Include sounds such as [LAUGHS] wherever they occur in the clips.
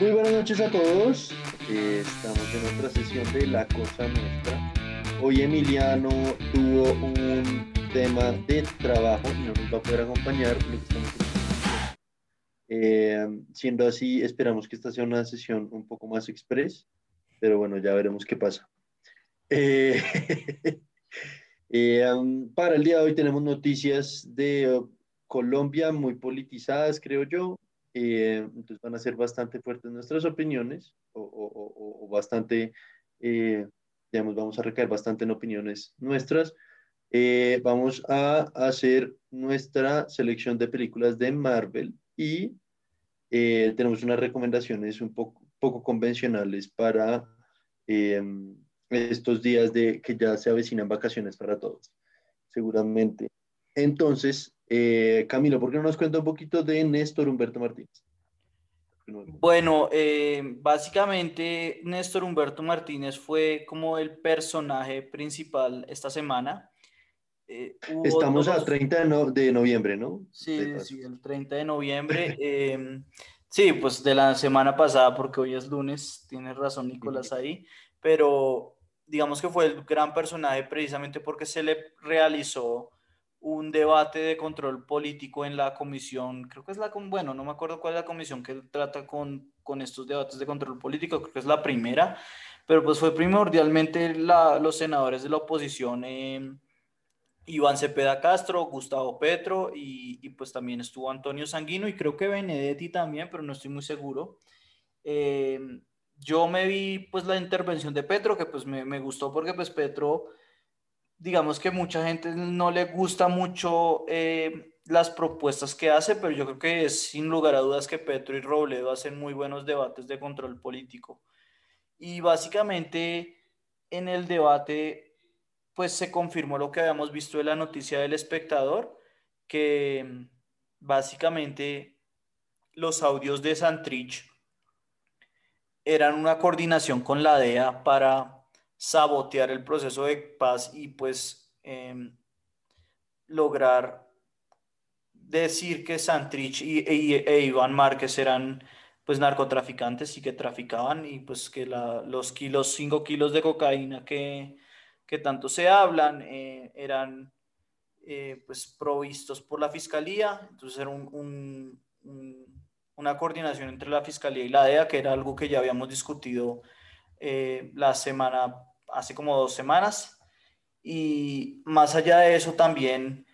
Muy buenas noches a todos. Eh, estamos en otra sesión de La Cosa Nuestra. Hoy Emiliano tuvo un tema de trabajo y no nos va a poder acompañar. Eh, siendo así, esperamos que esta sea una sesión un poco más express, pero bueno, ya veremos qué pasa. Eh, [LAUGHS] um, para el día de hoy tenemos noticias de Colombia muy politizadas, creo yo. Eh, entonces van a ser bastante fuertes nuestras opiniones o, bastante, eh, digamos, vamos a recaer bastante en opiniones nuestras. Eh, vamos a hacer nuestra selección de películas de Marvel y tenemos unas recomendaciones un poco, poco convencionales para estos días de que ya se avecinan vacaciones para todos, seguramente. Entonces, eh, Camilo, ¿por qué no nos cuenta un poquito de Néstor Humberto Martínez? Bueno, eh, básicamente Néstor Humberto Martínez fue como el personaje principal esta semana. Eh, Estamos a 30 de, noviembre, ¿no? Sí, sí, el 30 de noviembre. Em, sí, pues de la semana pasada, porque hoy es lunes, tienes razón Nicolás ahí, pero digamos que fue el gran personaje precisamente porque se le realizó un debate de control político en la comisión, creo que es la, bueno, no me acuerdo cuál es la comisión que trata con, con estos debates de control político, creo que es la primera, pero pues fue primordialmente la, los senadores de la oposición, eh, Iván Cepeda Castro, Gustavo Petro y, y, pues también estuvo Antonio Sanguino y creo que Benedetti también, pero no estoy muy seguro. Eh, yo me vi pues la intervención de Petro, que pues me, me gustó porque pues Petro digamos que mucha gente no le gusta mucho eh, las propuestas que hace, pero yo creo que es sin lugar a dudas que Petro y Robledo hacen muy buenos debates de control político. Y básicamente en el debate, pues se confirmó lo que habíamos visto en la noticia del espectador, que básicamente los audios de Santrich eran una coordinación con la DEA para sabotear el proceso de paz y pues em, lograr decir que Santrich y, e, Iván Márquez eran pues narcotraficantes y que traficaban y pues que los kilos, 5 kilos de cocaína que, que tanto se hablan eh, eran eh, pues provistos por la fiscalía, entonces era un, una coordinación entre la fiscalía y la DEA, que era algo que ya habíamos discutido eh, la semana hace como dos semanas. Y más allá de eso también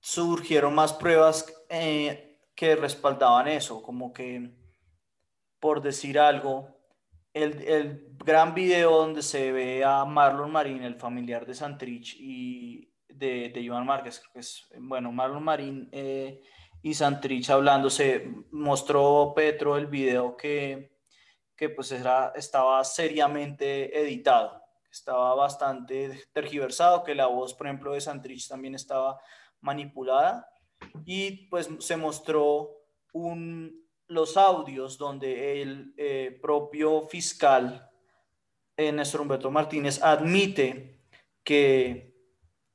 surgieron más pruebas eh, que respaldaban eso, como que, por decir algo, el, el, gran video donde se ve a Marlon Marín, el familiar de Santrich y de, de Iván Márquez, que es, bueno, Marlon Marín eh, y Santrich hablando, se mostró Petro el video que que pues era, estaba seriamente editado, estaba bastante tergiversado, que la voz, por ejemplo, de Santrich también estaba manipulada. Y pues se mostró un, los audios donde el eh, propio fiscal eh, Néstor Humberto Martínez admite que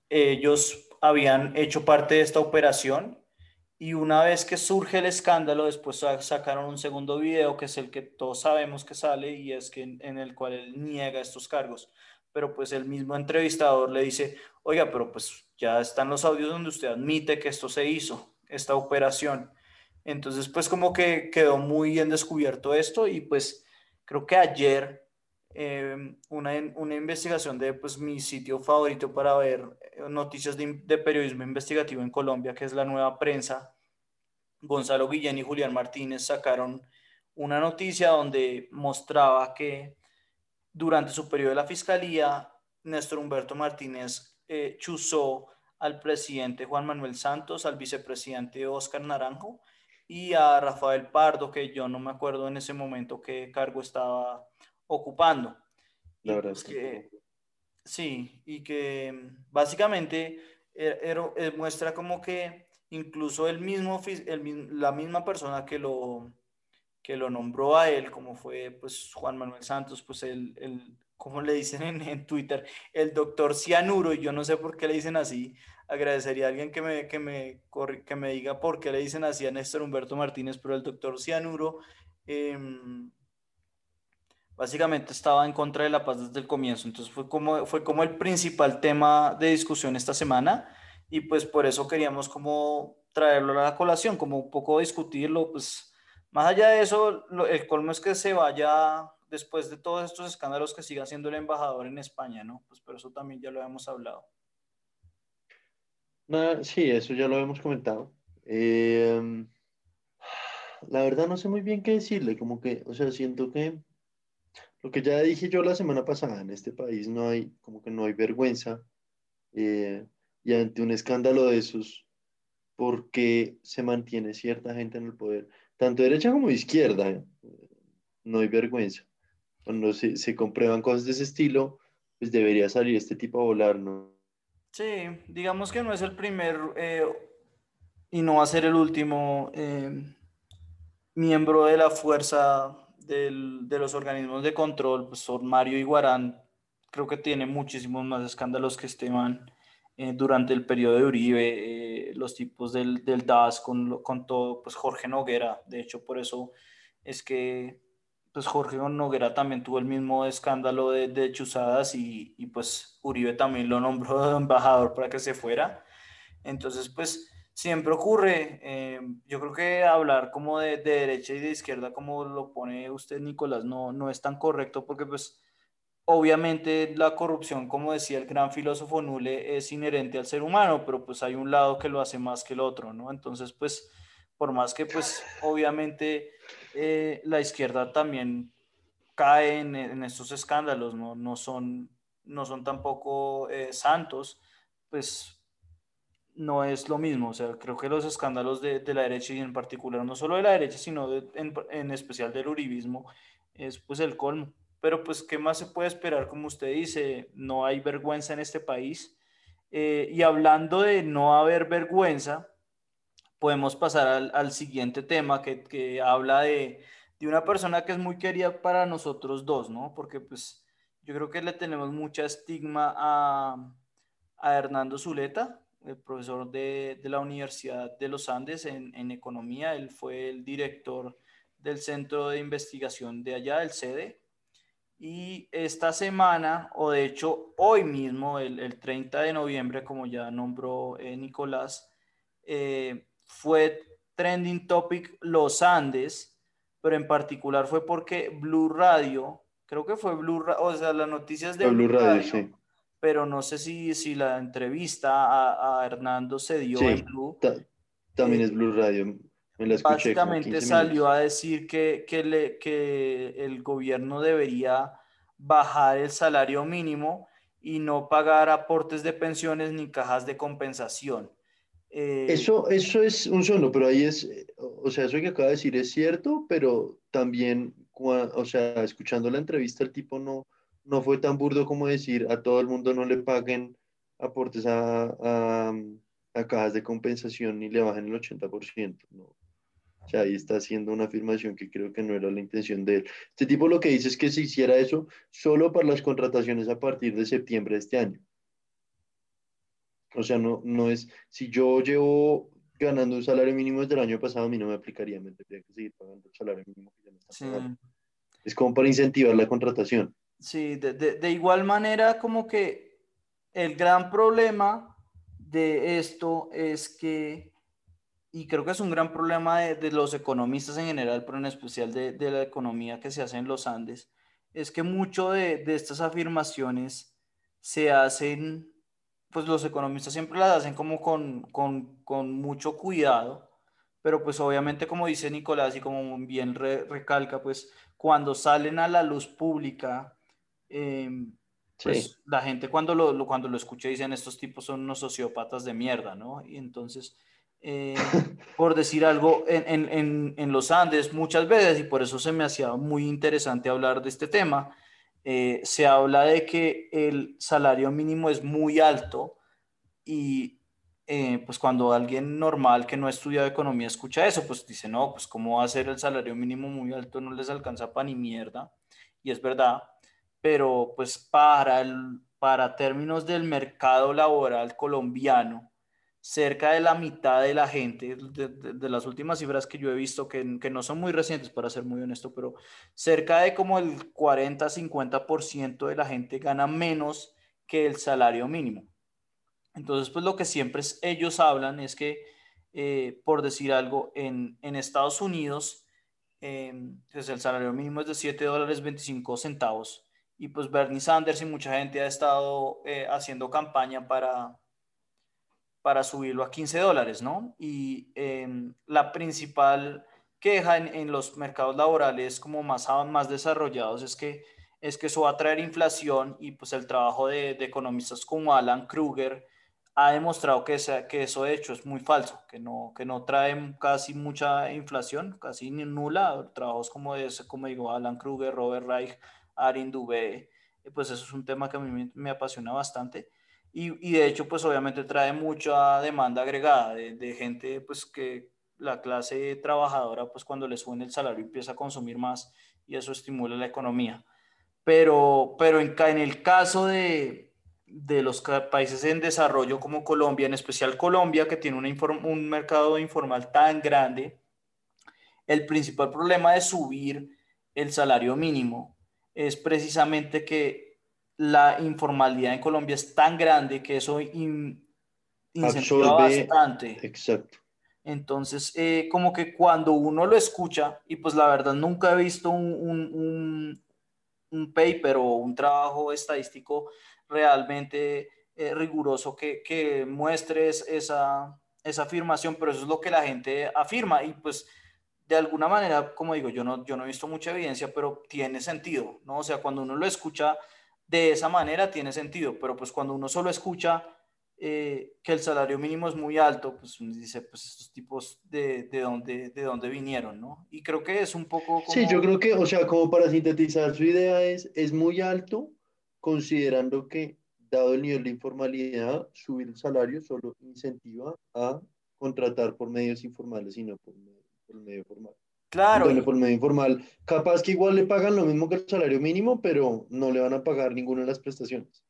ellos habían hecho parte de esta operación y una vez que surge el escándalo, después sacaron un segundo video, que es el que todos sabemos que sale y es que en, el cual él niega estos cargos. Pero pues el mismo entrevistador le dice, oiga, pero pues ya están los audios donde usted admite que esto se hizo, esta operación. Entonces pues como que quedó muy bien descubierto esto y pues creo que ayer eh, una, una, investigación de pues, mi sitio favorito para ver eh, noticias de, periodismo investigativo en Colombia, que es la nueva prensa, Gonzalo Guillén y Julián Martínez sacaron una noticia donde mostraba que durante su periodo de la fiscalía, Néstor Humberto Martínez eh, chuzó al presidente Juan Manuel Santos, al vicepresidente Oscar Naranjo y a Rafael Pardo, que yo no me acuerdo en ese momento qué cargo estaba ocupando. La verdad es que, sí, y que mm, básicamente er, er, muestra como que incluso el mismo, el, la misma persona que lo, que lo nombró a él, como fue pues Juan Manuel Santos, pues él, como le dicen en, en, Twitter, el doctor Cianuro, y yo no sé por qué le dicen así. Agradecería a alguien que me, que, me, que me diga por qué le dicen así a Néstor Humberto Martínez, pero el doctor Cianuro em, básicamente estaba en contra de la paz desde el comienzo. Entonces fue como, fue como el principal tema de discusión esta semana y pues por eso queríamos como traerlo a la colación, como un poco discutirlo, pues más allá de eso, el colmo es que se vaya después de todos estos escándalos que siga siendo el embajador en España, ¿no? Pues pero eso también ya lo hemos hablado. sí, eso ya lo hemos comentado. Em, la verdad no sé muy bien qué decirle, como que, o sea, siento que lo que ya dije yo la semana pasada, en este país no hay, como que no hay vergüenza. Eh, y ante un escándalo de esos, porque se mantiene cierta gente en el poder, tanto derecha como izquierda, ¿eh? no hay vergüenza. Cuando se, se, comprueban cosas de ese estilo, pues debería salir este tipo a volar, ¿no? Sí, digamos que no es el primer eh, y no va a ser el último eh, miembro de la fuerza del, de los organismos de control, pues son Mario Iguarán, creo que tiene muchísimos más escándalos que Esteban eh, durante el periodo de Uribe, eh, los tipos del, del DAS con, con, todo, pues Jorge Noguera, de hecho por eso es que pues Jorge Noguera también tuvo el mismo escándalo de, de chuzadas y, y, pues Uribe también lo nombró [LAUGHS] embajador para que se fuera. Entonces pues siempre ocurre, eh, yo creo que hablar como de, de, derecha y de izquierda como lo pone usted Nicolás no, no es tan correcto porque pues Obviamente la corrupción, como decía el gran filósofo Nule, es inherente al ser humano, pero pues hay un lado que lo hace más que el otro, ¿no? Entonces, pues, por más que pues obviamente eh, la izquierda también cae en, estos escándalos, ¿no? No son, no son tampoco eh, santos, pues no es lo mismo. O sea, creo que los escándalos de, de la derecha y en particular, no solo de la derecha, sino en, en especial del uribismo, es pues el colmo pero pues, ¿qué más se puede esperar? Como usted dice, no hay vergüenza en este país. Eh, y hablando de no haber vergüenza, podemos pasar al, al siguiente tema que, que habla de, de, una persona que es muy querida para nosotros dos, ¿no? Porque pues yo creo que le tenemos mucha estigma a, a Hernando Zuleta, el profesor de, de, la Universidad de los Andes en, en Economía. Él fue el director del Centro de Investigación de allá, el CEDE, y esta semana, o de hecho hoy mismo, el, el 30 de noviembre, como ya nombró eh, Nicolás, eh, fue trending topic Los Andes, pero en particular fue porque Blue Radio, creo que fue Blue Radio, o sea, las noticias de Blue, Radio, sí. Pero no sé si, si la entrevista a, a Hernando se dio en Blue. También eh, es Blue Radio. Básicamente salió a decir que, que, le, que el gobierno debería bajar el salario mínimo y no pagar aportes de pensiones ni cajas de compensación. Eh, eso, eso es un solo, pero ahí es, o sea, eso que acaba de decir es cierto, pero también, o sea, escuchando la entrevista, el tipo no, no fue tan burdo como decir a todo el mundo no le paguen aportes a, a, a cajas de compensación ni le bajen el 80%. No, o sea, ahí está haciendo una afirmación que creo que no era la intención de él. Este tipo lo que dice es que se hiciera eso solo para las contrataciones a partir de septiembre de este año. O sea, no, no es, si yo llevo ganando un salario mínimo desde el año pasado, a mí no me aplicaría, me tendría que seguir pagando el salario mínimo que ya me está pagando. Es como para incentivar la contratación. Sí, de, de, de igual manera como que el gran problema de esto es que y creo que es un gran problema de, de, los economistas en general, pero en especial de, de, la economía que se hace en los Andes, es que mucho de, de, estas afirmaciones se hacen, pues los economistas siempre las hacen como con, con, con mucho cuidado, pero pues obviamente como dice Nicolás y como bien re, recalca, pues cuando salen a la luz pública, eh, pues sí. la gente cuando lo, cuando lo escucha dicen estos tipos son unos sociópatas de mierda, ¿no? Y entonces eh, [LAUGHS] por decir algo, en, en, en, los Andes muchas veces, y por eso se me hacía muy interesante hablar de este tema, eh, se habla de que el salario mínimo es muy alto y eh, pues cuando alguien normal que no ha estudiado economía escucha eso, pues dice, no, pues cómo va a ser el salario mínimo muy alto, no les alcanza para ni mierda, y es verdad. Pero pues para, el, para términos del mercado laboral colombiano, cerca de la mitad de la gente, de, las últimas cifras que yo he visto, que, que, no son muy recientes para ser muy honesto, pero cerca de como el 40-50% de la gente gana menos que el salario mínimo. Entonces, pues lo que siempre ellos hablan es que, eh, por decir algo, en, en Estados Unidos, eh, pues el salario mínimo es de 7 dólares 25 centavos. Y pues Bernie Sanders y mucha gente ha estado eh, haciendo campaña para, para subirlo a 15 dólares, ¿no? Y em, la principal queja en, en, los mercados laborales como más, más desarrollados es que, es que eso va a traer inflación y pues el trabajo de, de economistas como Alan Kruger ha demostrado que, que eso de hecho es muy falso, que no, que no trae casi mucha inflación, casi nula. Trabajos como ese, como digo, Alan Kruger, Robert Reich, Arin Dubé, pues eso es un tema que a mí me, me apasiona bastante. Y, y, de hecho, pues obviamente trae mucha demanda agregada de, de, gente, pues que la clase trabajadora, pues cuando le suben el salario empieza a consumir más y eso estimula la economía. Pero, pero en, en el caso de, de los países en desarrollo como Colombia, en especial Colombia, que tiene un mercado informal tan grande, el principal problema de subir el salario mínimo es precisamente que la informalidad en Colombia es tan grande que eso incentiva bastante. Exacto. Entonces, eh, como que cuando uno lo escucha, y pues la verdad nunca he visto un, un, un paper o un trabajo estadístico realmente eh, riguroso que, que muestres esa, esa afirmación, pero eso es lo que la gente afirma y pues de alguna manera, como digo, yo no, yo no he visto mucha evidencia, pero tiene sentido, ¿no? O sea, cuando uno lo escucha de esa manera, tiene sentido, pero pues cuando uno solo escucha eh, que el salario mínimo es muy alto, pues uno dice, pues estos tipos de, de, dónde, de dónde vinieron, ¿no? Y creo que es un poco... Sí, yo creo que, o sea, como para sintetizar su idea es, es muy alto, considerando que, dado el nivel de informalidad, subir el salario solo incentiva a contratar por medios informales y no por, por el medio formal. Claro. Bueno, por medio informal, capaz que igual le pagan lo mismo que el salario mínimo, pero no le van a pagar ninguna de las prestaciones.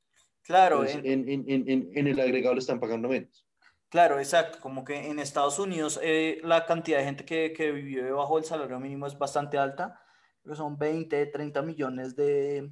Claro. en, en, en, en, el agregado le están pagando menos. Claro, exacto. Como que en Estados Unidos eh, la cantidad de gente que, que vive debajo del salario mínimo es bastante alta. Son 20, 30 millones de,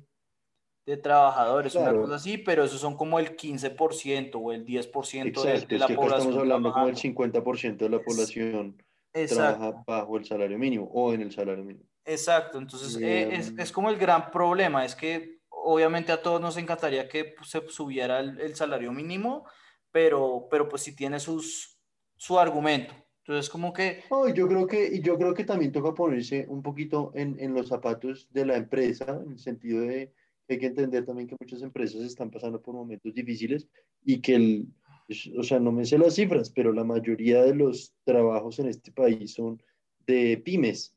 de trabajadores, una cosa así, pero esos son como el 15% o el 10% Exacto, de, de la es que población. Estamos hablando como el 50% de la población trabaja bajo el salario mínimo o en el salario mínimo. Exacto, entonces eh, es, es, como el gran problema, es que obviamente a todos nos encantaría que se subiera el, el salario mínimo, pero, pero pues sí tiene sus, su argumento. Entonces, como que... Oh, yo, creo que yo creo que también toca ponerse un poquito en, en los zapatos de la empresa, en el sentido de hay que entender también que muchas empresas están pasando por momentos difíciles y que el, o sea, no me sé las cifras, pero la mayoría de los trabajos en este país son de pymes,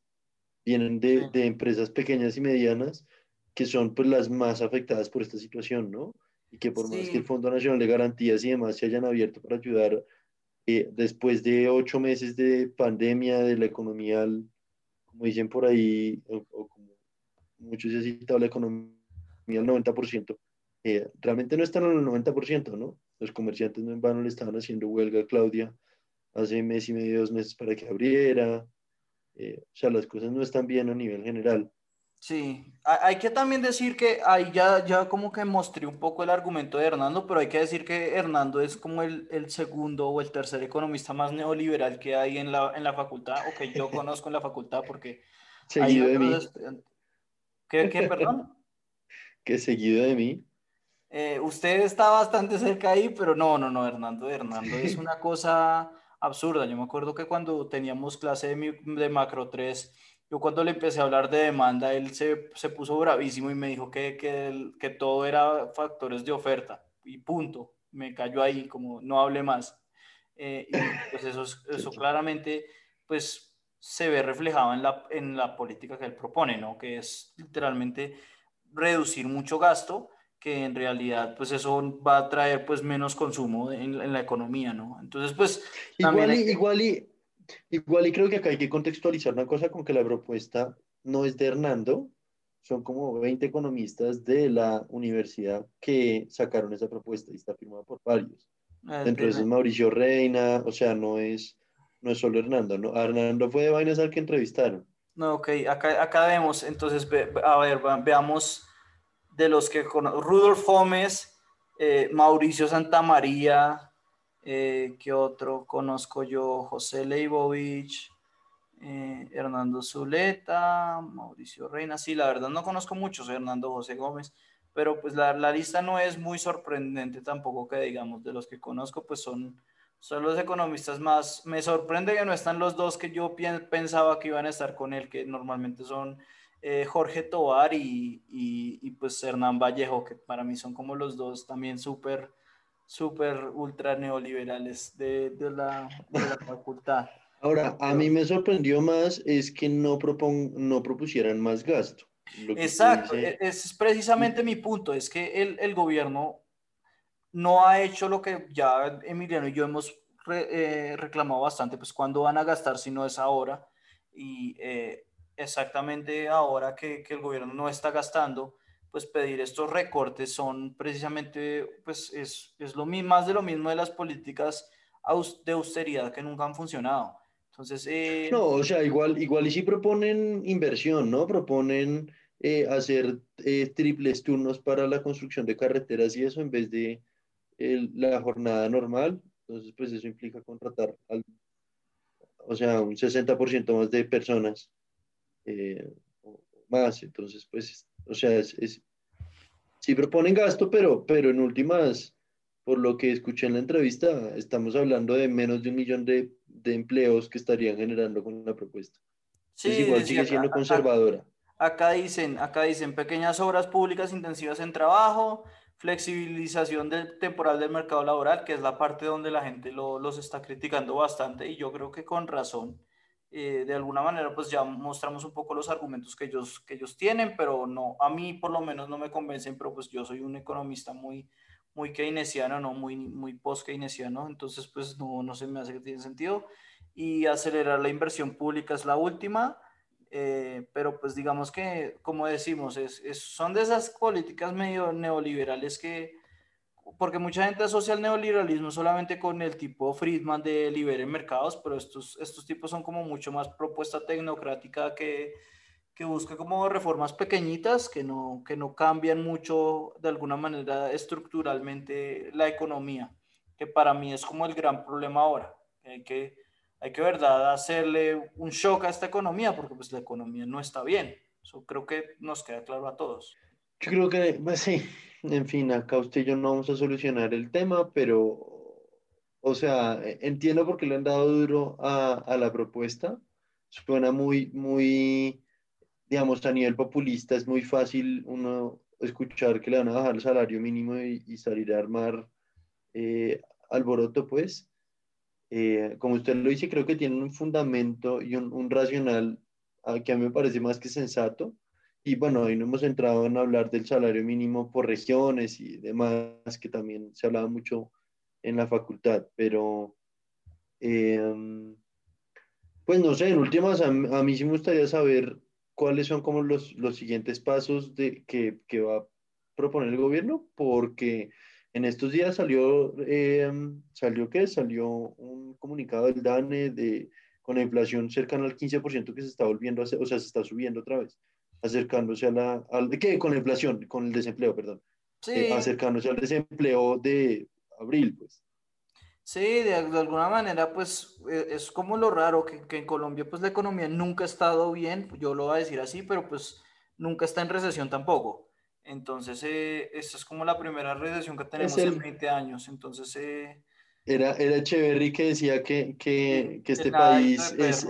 vienen de, de empresas pequeñas y medianas que son pues las más afectadas por esta situación, ¿no? Y que por sí. más que el Fondo Nacional de Garantías y demás se hayan abierto para ayudar eh, después de ocho meses de pandemia, de la economía, como dicen por ahí, o, o como muchos se ha citado, la economía al 90%, eh, realmente no están al 90%, ¿no? Los comerciantes no en vano le estaban haciendo huelga a Claudia hace mes y medio, dos meses para que abriera. Eh, o sea, las cosas no están bien a nivel general. Sí, hay que también decir que ahí ya, ya como que mostré un poco el argumento de Hernando, pero hay que decir que Hernando es como el, el segundo o el tercer economista más neoliberal que hay en la, en la facultad, o que yo conozco en la facultad, porque... [LAUGHS] Seguido de mí. ¿Qué, qué, perdón? [LAUGHS] que seguido de mí. Eh, usted está bastante cerca ahí, pero no, no, no, Hernando, Hernando es una cosa absurda. Yo me acuerdo que cuando teníamos clase de, de macro 3, yo cuando le empecé a hablar de demanda, él se, se puso bravísimo y me dijo que, que, que, todo era factores de oferta y punto. Me cayó ahí, como no hable más. Eh, y pues eso, [LAUGHS] eso claramente, pues se ve reflejado en la, en la política que él propone, ¿no? Que es literalmente reducir mucho gasto, que en realidad pues eso va a traer pues menos consumo en, en la economía, ¿no? Entonces pues... Igual y, igual, y, igual y creo que acá hay que contextualizar una cosa con que la propuesta no es de Hernando, son como 20 economistas de la universidad que sacaron esa propuesta y está firmada por varios. Ah, Dentro de Mauricio Reina, o sea, no es, no es solo Hernando, ¿no? Hernando fue de Vainas al que entrevistaron. No, ok, acá, acá vemos, entonces, a ver, veamos de los que Rudolf Gómez, eh, Mauricio Santamaría, eh, ¿qué otro conozco yo? José Leibovich, eh, Hernando Zuleta, Mauricio Reina, sí, la verdad no conozco muchos, Hernando José Gómez, pero pues la, la, lista no es muy sorprendente tampoco que digamos, de los que conozco, pues son, son los economistas más, me sorprende que no están los dos que yo pensaba que iban a estar con él, que normalmente son eh, Jorge Tobar y, y, pues Hernán Vallejo, que para mí son como los dos también súper, súper ultra neoliberales de, de, la, de la [LAUGHS] facultad. Ahora, a mí me sorprendió más es que no, propon, no propusieran más gasto. Exacto, e, es precisamente mi punto, es que el, el, gobierno no ha hecho lo que ya Emiliano y yo hemos eh, reclamado bastante, pues cuándo van a gastar si no es ahora. Y eh, exactamente ahora que, que, el gobierno no está gastando, pues pedir estos recortes son precisamente, pues es, es lo mismo, más de lo mismo de las políticas de austeridad que nunca han funcionado. Entonces, eh, no, o sea, igual, igual y si proponen inversión, ¿no? Proponen eh, hacer eh, triples turnos para la construcción de carreteras y eso en vez de la jornada normal. Entonces, pues eso implica contratar al, o sea, un 60% más de personas más. Entonces, pues, o sea, es, es, sí proponen gasto, pero, pero en últimas, por lo que escuché en la entrevista, estamos hablando de menos de un millón de de empleos que estarían generando con la propuesta. Sí, igual sigue siendo conservadora. Acá, dicen, acá dicen pequeñas obras públicas intensivas en trabajo, flexibilización del temporal del mercado laboral, que es la parte donde la gente lo, los está criticando bastante y yo creo que con razón. Eh, de alguna manera pues ya mostramos un poco los argumentos que ellos, que ellos tienen, pero no, a mí por lo menos no me convencen, pero pues yo soy un economista muy, muy keynesiano, no muy, muy post-keynesiano, entonces pues no, no se me hace que tiene sentido. Y acelerar la inversión pública es la última, eh, pero pues digamos que, como decimos, es, son de esas políticas medio neoliberales que, porque mucha gente asocia el neoliberalismo solamente con el tipo Friedman de libere mercados, pero estos, estos tipos son como mucho más propuesta tecnocrática que que busca como reformas pequeñitas que no, que no cambian mucho de alguna manera estructuralmente la economía, que para mí es como el gran problema ahora. Hay que, hay que verdad hacerle un shock a esta economía porque pues la economía no está bien. Eso creo que nos queda claro a todos. Yo creo que, pues sí, en fin, acá usted y yo no vamos a solucionar el tema, pero, o sea, entiendo por qué le han dado duro a, a la propuesta. Suena muy, muy digamos, a nivel populista es muy fácil uno escuchar que le van a bajar el salario mínimo y, salir a armar eh, alboroto, pues. Eh, como usted lo dice, creo que tiene un fundamento y un, racional que a mí me parece más que sensato. Y bueno, ahí no hemos entrado en hablar del salario mínimo por regiones y demás, que también se hablaba mucho en la facultad, pero eh, pues no sé, en últimas, a, mí sí me gustaría saber cuáles son como los, los siguientes pasos de, que, que, va a proponer el gobierno, porque en estos días salió, eh, ¿salió qué? Salió un comunicado del DANE de, con la inflación cercana al 15% que se está volviendo a o sea, se está subiendo otra vez, acercándose a la, al, ¿qué? Con la inflación, con el desempleo, perdón. Sí. Eh, acercándose al desempleo de abril, pues. Sí, de, alguna manera, pues e, es como lo raro que, que, en Colombia, pues la economía nunca ha estado bien, yo lo voy a decir así, pero pues nunca está en recesión tampoco. Entonces, eh, esta es como la primera recesión que tenemos en 20 años. Entonces, eh, era, era Echeverry que decía que, que, que este país es,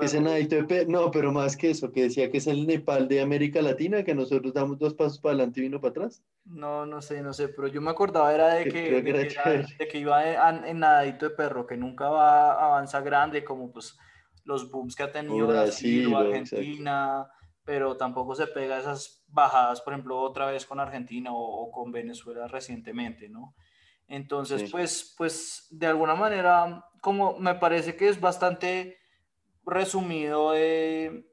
es el nadito de perro. No, pero más que eso, que decía que es el Nepal de América Latina, que nosotros damos dos pasos para adelante y uno para atrás. No, no sé, no sé, pero yo me acordaba era de que, de que, iba en, nadito de perro, que nunca va a avanzar grande, como pues los booms que ha tenido Brasil, Argentina, pero tampoco se pega esas bajadas, por ejemplo, otra vez con Argentina o, con Venezuela recientemente, ¿no? Entonces, pues, pues, de alguna manera, como me parece que es bastante resumido de,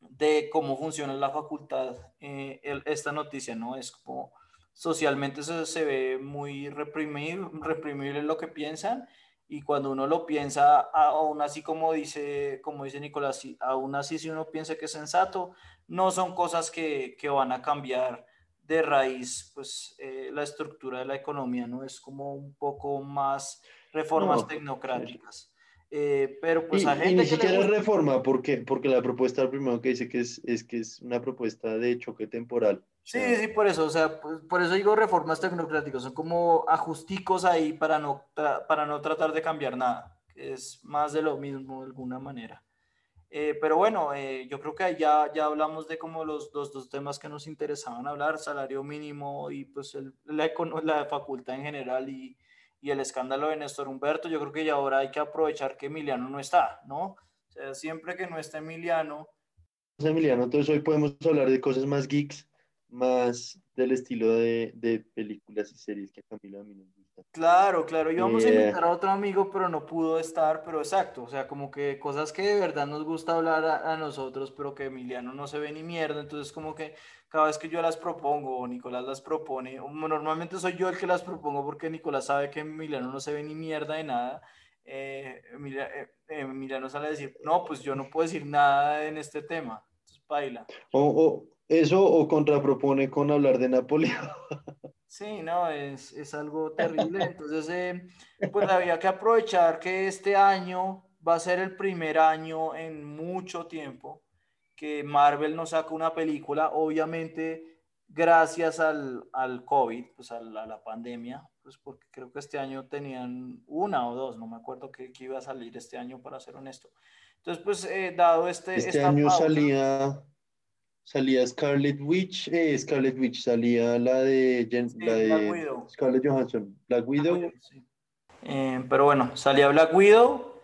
de cómo funciona la facultad eh, esta noticia, ¿no? Es como socialmente se, se ve muy reprimido, reprimible lo que piensan y cuando uno lo piensa, aún así como dice, como dice Nicolás, aún así si uno piensa que es sensato, no son cosas que, que van a cambiar de raíz pues eh, la estructura de la economía, ¿no? Es como un poco más reformas tecnocráticas. Eh, pero pues a gente y ni siquiera reforma, porque, porque la propuesta primero que dice que es, es que es una propuesta de choque temporal. Sí, sí, por eso, o sea, pues, por eso digo reformas tecnocráticas, son como ajusticos ahí para no, para no tratar de cambiar nada, es más de lo mismo de alguna manera. Eh, pero bueno, eh, yo creo que ya, ya hablamos de como los dos, dos temas que nos interesaban hablar, salario mínimo y pues el, la, la facultad en general y, y, el escándalo de Néstor Humberto. Yo creo que ya ahora hay que aprovechar que Emiliano no está, ¿no? O sea, siempre que no está Emiliano. Emiliano, entonces hoy podemos hablar de cosas más geeks, más del estilo de, de películas y series que a Camila a mí nos gusta. Claro, claro, íbamos a eh, invitar a otro amigo, pero no pudo estar, pero exacto, o sea, como que cosas que de verdad nos gusta hablar a, nosotros, pero que Emiliano no se ve ni mierda, entonces como que cada vez que yo las propongo o Nicolás las propone, normalmente soy yo el que las propongo porque Nicolás sabe que Emiliano no se ve ni mierda de nada, eh, eh, Emiliano sale a decir, no, pues yo no puedo decir nada en este tema, entonces baila. O, eso o contrapropone con hablar de Napoleón. Sí, no, es, es algo [LAUGHS] terrible. Entonces, eh, pues había que aprovechar que este año va a ser el primer año en mucho tiempo que Marvel nos saca una película, obviamente gracias al, al COVID, pues a la, la, pandemia, pues porque creo que este año tenían una o dos, no me acuerdo qué, iba a salir este año, para ser honesto. Entonces, pues eh, dado este... Este año salía Salía Scarlet Witch, eh, Scarlet Witch, salía la de, la de Scarlett Johansson, Black Widow. Eh, pero bueno, salía Black Widow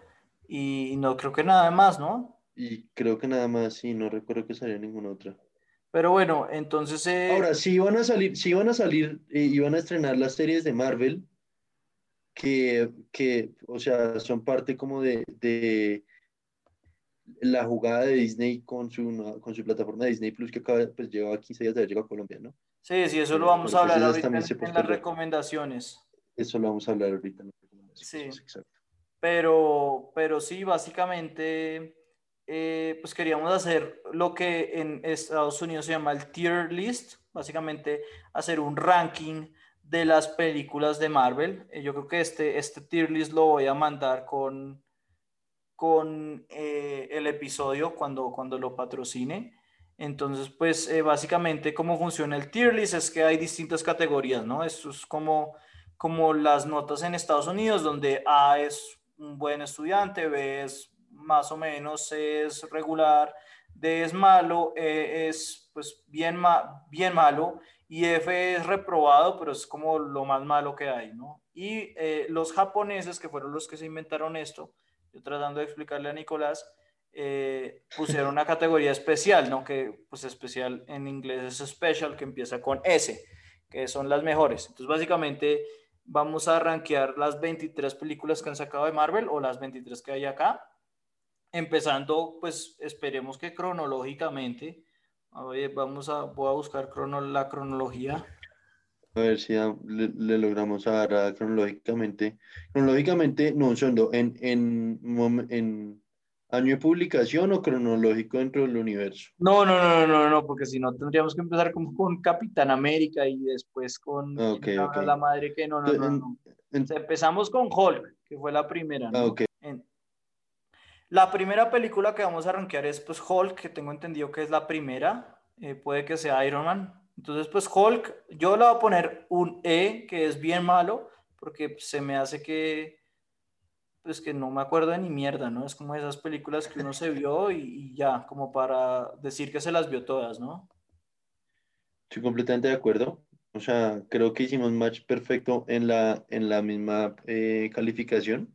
y no creo que nada más, ¿no? Y creo que nada más, sí, no recuerdo que saliera ninguna otra. Pero bueno, entonces... Eh, Ahora, sí iban a salir, sí iban a salir, iban a estrenar las series de Marvel, que, que o sea, son parte como de la jugada de Disney con su, con su plataforma de Disney Plus que acaba, pues lleva 15 días de haber llegado a Colombia, ¿no? Sí, sí, eso lo vamos a hablar ahorita en, las recomendaciones. Eso lo vamos a hablar ahorita en Sí, exacto. Pero, pero sí, básicamente, eh, pues queríamos hacer lo que en Estados Unidos se llama el tier list, básicamente hacer un ranking de las películas de Marvel. Eh, yo creo que este, este tier list lo voy a mandar con con eh, el episodio cuando, cuando lo patrocine. Entonces, pues básicamente cómo funciona el tier list es que hay distintas categorías, ¿no? Esto es como, como las notas en Estados Unidos, donde A es un buen estudiante, B es más o menos, es regular, D es malo, E es pues bien, bien malo y F es reprobado, pero es como lo más malo que hay, ¿no? Y eh, los japoneses, que fueron los que se inventaron esto, yo tratando de explicarle a Nicolás, eh, pusieron una categoría especial, ¿no? Que pues especial en inglés es special, que empieza con S, que son las mejores. Entonces básicamente vamos a rankear las 23 películas que han sacado de Marvel o las 23 que hay acá. Empezando, pues esperemos que cronológicamente, vamos a, voy a buscar crono, la cronología. A ver si le, logramos dar cronológicamente. Cronológicamente, no, son en, en, en año de publicación o cronológico dentro del universo. No, no, no, no, no, porque si no tendríamos que empezar como con Capitán América y después con la, madre que no, no, no. empezamos con Hulk, que fue la primera. ¿no? Ah, la primera película que vamos a arranquear es pues Hulk, que tengo entendido que es la primera. Eh, puede que sea Iron Man, entonces, pues Hulk, yo le voy a poner un E, que es bien malo, porque se me hace que, pues que no me acuerdo de ni mierda, ¿no? Es como esas películas que uno se vio y, ya, como para decir que se las vio todas, ¿no? Estoy completamente de acuerdo. O sea, creo que hicimos match perfecto en la, en la misma eh, calificación.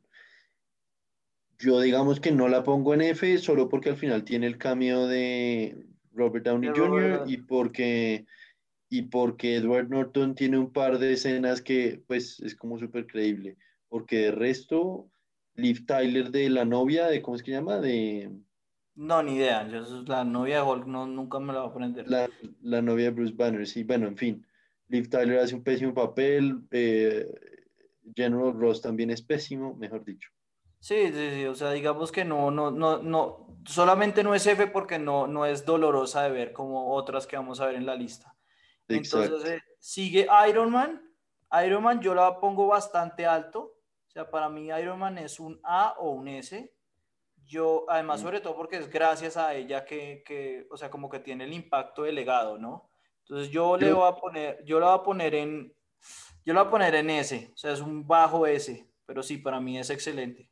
Yo digamos que no la pongo en F solo porque al final tiene el cambio de Robert Downey Jr. y porque y porque Edward Norton tiene un par de escenas que pues es como súper creíble, porque de resto, Liv Tyler de la novia, de ¿cómo es que llama? De, No, ni idea. Yo, la novia de Hulk no, nunca me la voy a aprender. La, la novia de Bruce Banner, sí. Bueno, en fin. Liv Tyler hace un pésimo papel. eh, General Ross también es pésimo, mejor dicho. Sí, sí, sí, o sea, digamos que no, no, no, no, solamente no es F porque no, no es dolorosa de ver como otras que vamos a ver en la lista. Exacto. Entonces, eh, sigue Iron Man. Iron Man yo la pongo bastante alto. O sea, para mí Iron Man es un A o un S. Yo, además, Mm. sobre todo porque es gracias a ella que, que, o sea, como que tiene el impacto del legado, ¿no? Entonces yo le voy a poner, yo la voy a poner en, yo la voy a poner en S. O sea, es un bajo S. Pero sí, para mí es excelente.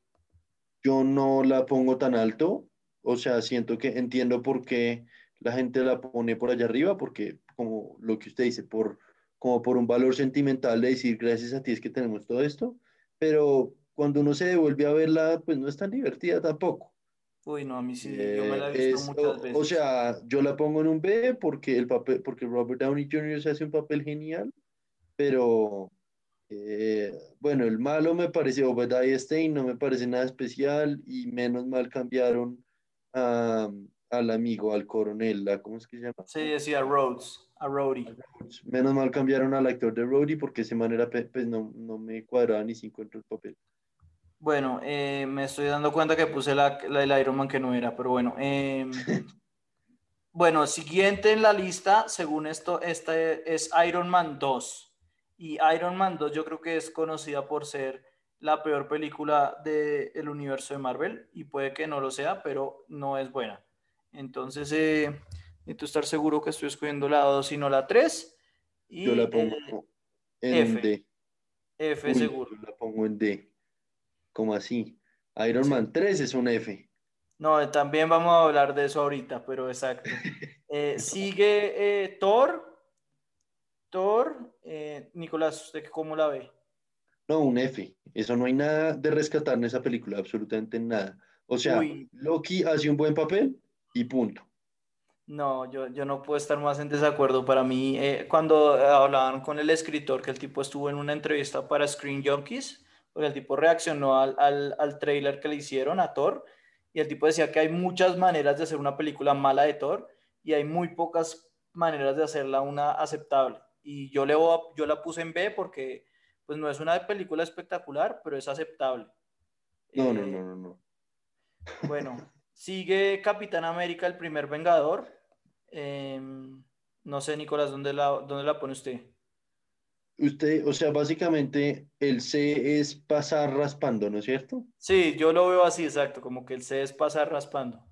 Yo no la pongo tan alto, o sea, siento que entiendo por qué la gente la pone por allá arriba, porque como lo que usted dice, por, como por un valor sentimental de decir gracias a ti es que tenemos todo esto, pero cuando uno se devuelve a verla, pues no es tan divertida tampoco. Uy, no, a mí sí, yo me la he Eh, visto es- muchas veces. o sea, yo la pongo en un B porque el papel, porque Robert Downey Jr. se hace un papel genial, pero eh, bueno, el malo me parece Obadiah Stane, no me parece nada especial y menos mal cambiaron a- al amigo, al coronel, ¿la- ¿cómo es que se llama? Sí, decía Rhodes, a Rhodey. Menos mal cambiaron al actor de Rhodey porque ese manera pues no, no me cuadraba ni cinco entre el papel. Bueno, eh, me estoy dando cuenta que puse la, la del Iron Man que no era, pero bueno. em, [LAUGHS] bueno, siguiente en la lista, según esto, esta es Iron Man 2. Y Iron Man 2 yo creo que es conocida por ser la peor película del universo de Marvel y puede que no lo sea, pero no es buena. Entonces, eh, necesito estar seguro que estoy escogiendo la 2 y no la 3. Y Yo la pongo eh, en F. D. F Uy, seguro. yo la pongo en D. ¿Cómo así? Iron Sí. Man 3 es un F. No, también vamos a hablar de eso ahorita, pero exacto. [LAUGHS] Eh, sigue eh, Thor. Thor, eh, Nicolás, ¿usted cómo la ve? No, un F. Eso no hay nada de rescatar en esa película, absolutamente nada. O sea, Uy. Loki hace un buen papel y punto. No, yo, yo no puedo estar más en desacuerdo. Para mí, eh, cuando hablaban con el escritor, que el tipo estuvo en una entrevista para Screen Junkies, porque el tipo reaccionó al, al, al trailer que le hicieron a Thor, y el tipo decía que hay muchas maneras de hacer una película mala de Thor, y hay muy pocas maneras de hacerla una aceptable. Y yo, le voy a- yo la puse en B porque pues no es una película espectacular, pero es aceptable. No, no, Eh, no, no, no. bueno, sigue Capitán América, el primer Vengador. Eh, no sé, Nicolás, ¿dónde la, dónde la pone usted? Usted, o sea, básicamente el C es pasar raspando, ¿no es cierto? Sí, yo lo veo así, exacto, como que el C es pasar raspando.